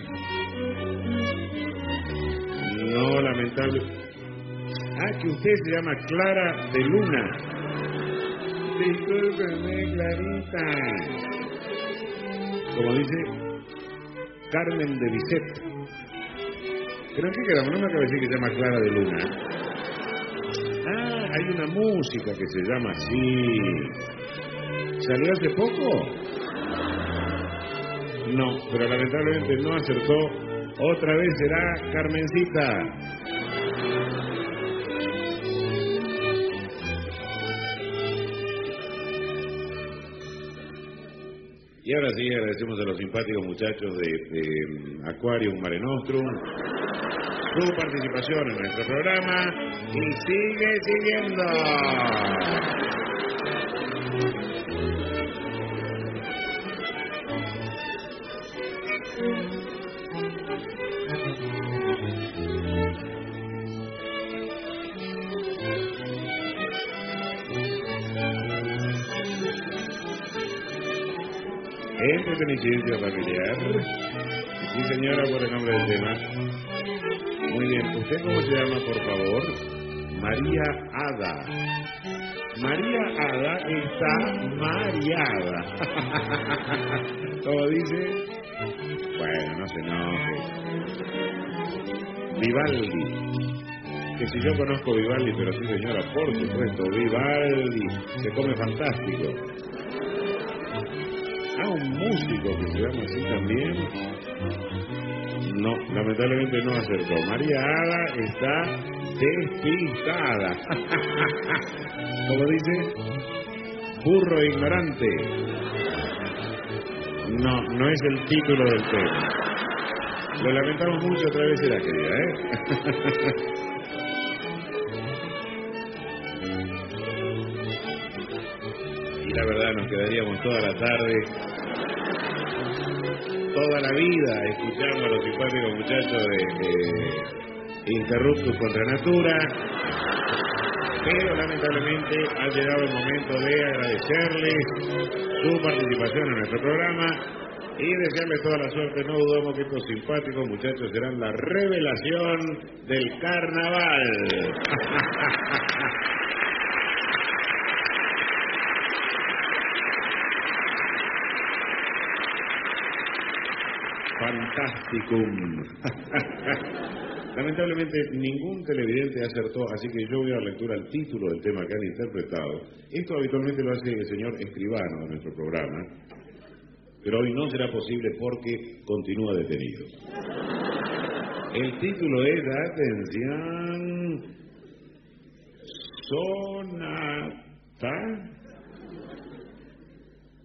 No, lamentable. Ah, que usted se llama Clara de Luna. Discúlpeme, Clarita. Como dice Carmen de Bizet. ¿Pero en qué quedamos? No me acaba de decir que se llama Clara de Luna. Ah, hay una música que se llama así. ¿Salió hace poco? No, pero lamentablemente no acertó. Otra vez será Carmencita. Y ahora sí, agradecemos a los simpáticos muchachos de, de Aquarium Mare Nostrum su participación en nuestro programa y sigue siguiendo. Entreteniciencia familiar. Sí, señora, por el nombre del tema. Muy bien, ¿usted cómo se llama, por favor? María Ada. María Ada está mareada. ¿Cómo dice? Bueno, no se enoje. Vivaldi. Que si yo conozco Vivaldi, pero sí señora, por supuesto, Vivaldi. Se come fantástico. Un músico que se llama así también. No, lamentablemente no acertó. María Ada está despistada. Como dice, burro ignorante. No, no es el título del tema. Lo lamentamos mucho otra vez era querida, ¿eh? y la verdad nos quedaríamos toda la tarde toda la vida escuchando a los simpáticos muchachos de, de Interruptus contra Natura. Pero lamentablemente ha llegado el momento de agradecerles su participación en nuestro programa y desearles toda la suerte. No dudamos que estos simpáticos muchachos serán la revelación del carnaval. Fantasticum. Lamentablemente ningún televidente acertó, así que yo voy a dar lectura al título del tema que han interpretado. Esto habitualmente lo hace el señor escribano de nuestro programa, pero hoy no será posible porque continúa detenido. El título es, atención, Sonata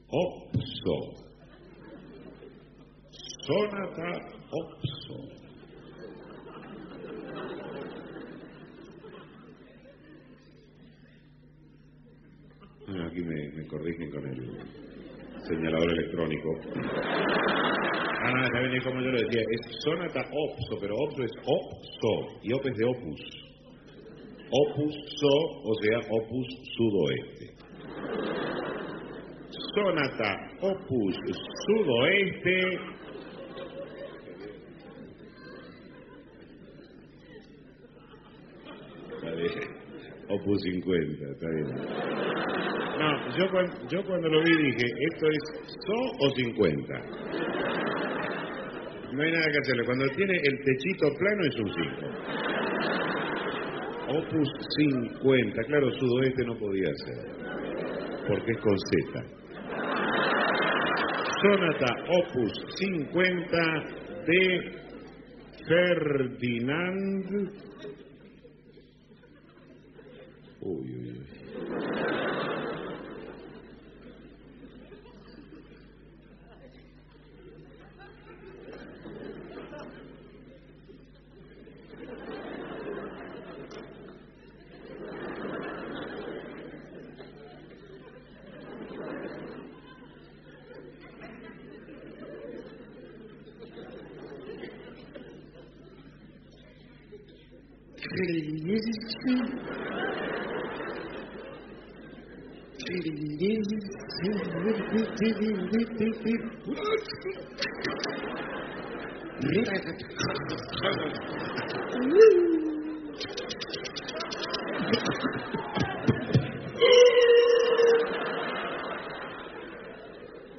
Opso. Sonata Opso. Bueno, aquí me, me corrigen con el señalador electrónico. Ah, no, está bien, como yo lo decía, es sonata opso, pero opso es opso, y op es de opus. Opus so, o sea, opus sudoeste. Sonata opus sudoeste. Está bien. Opus 50, está bien. No, yo cuando lo vi dije, ¿esto es so o 50? No hay nada que hacerle. Cuando tiene el techito plano es un 5. Opus 50, claro, sudoeste no podía ser, porque es con Z. Sonata Opus 50 de Ferdinand. Uy, uy, uy.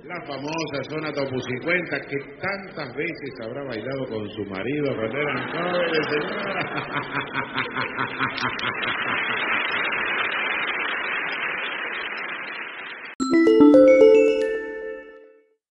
La famosa zona Opus 50 que tantas veces habrá bailado con su marido cuando eran jóvenes, señora.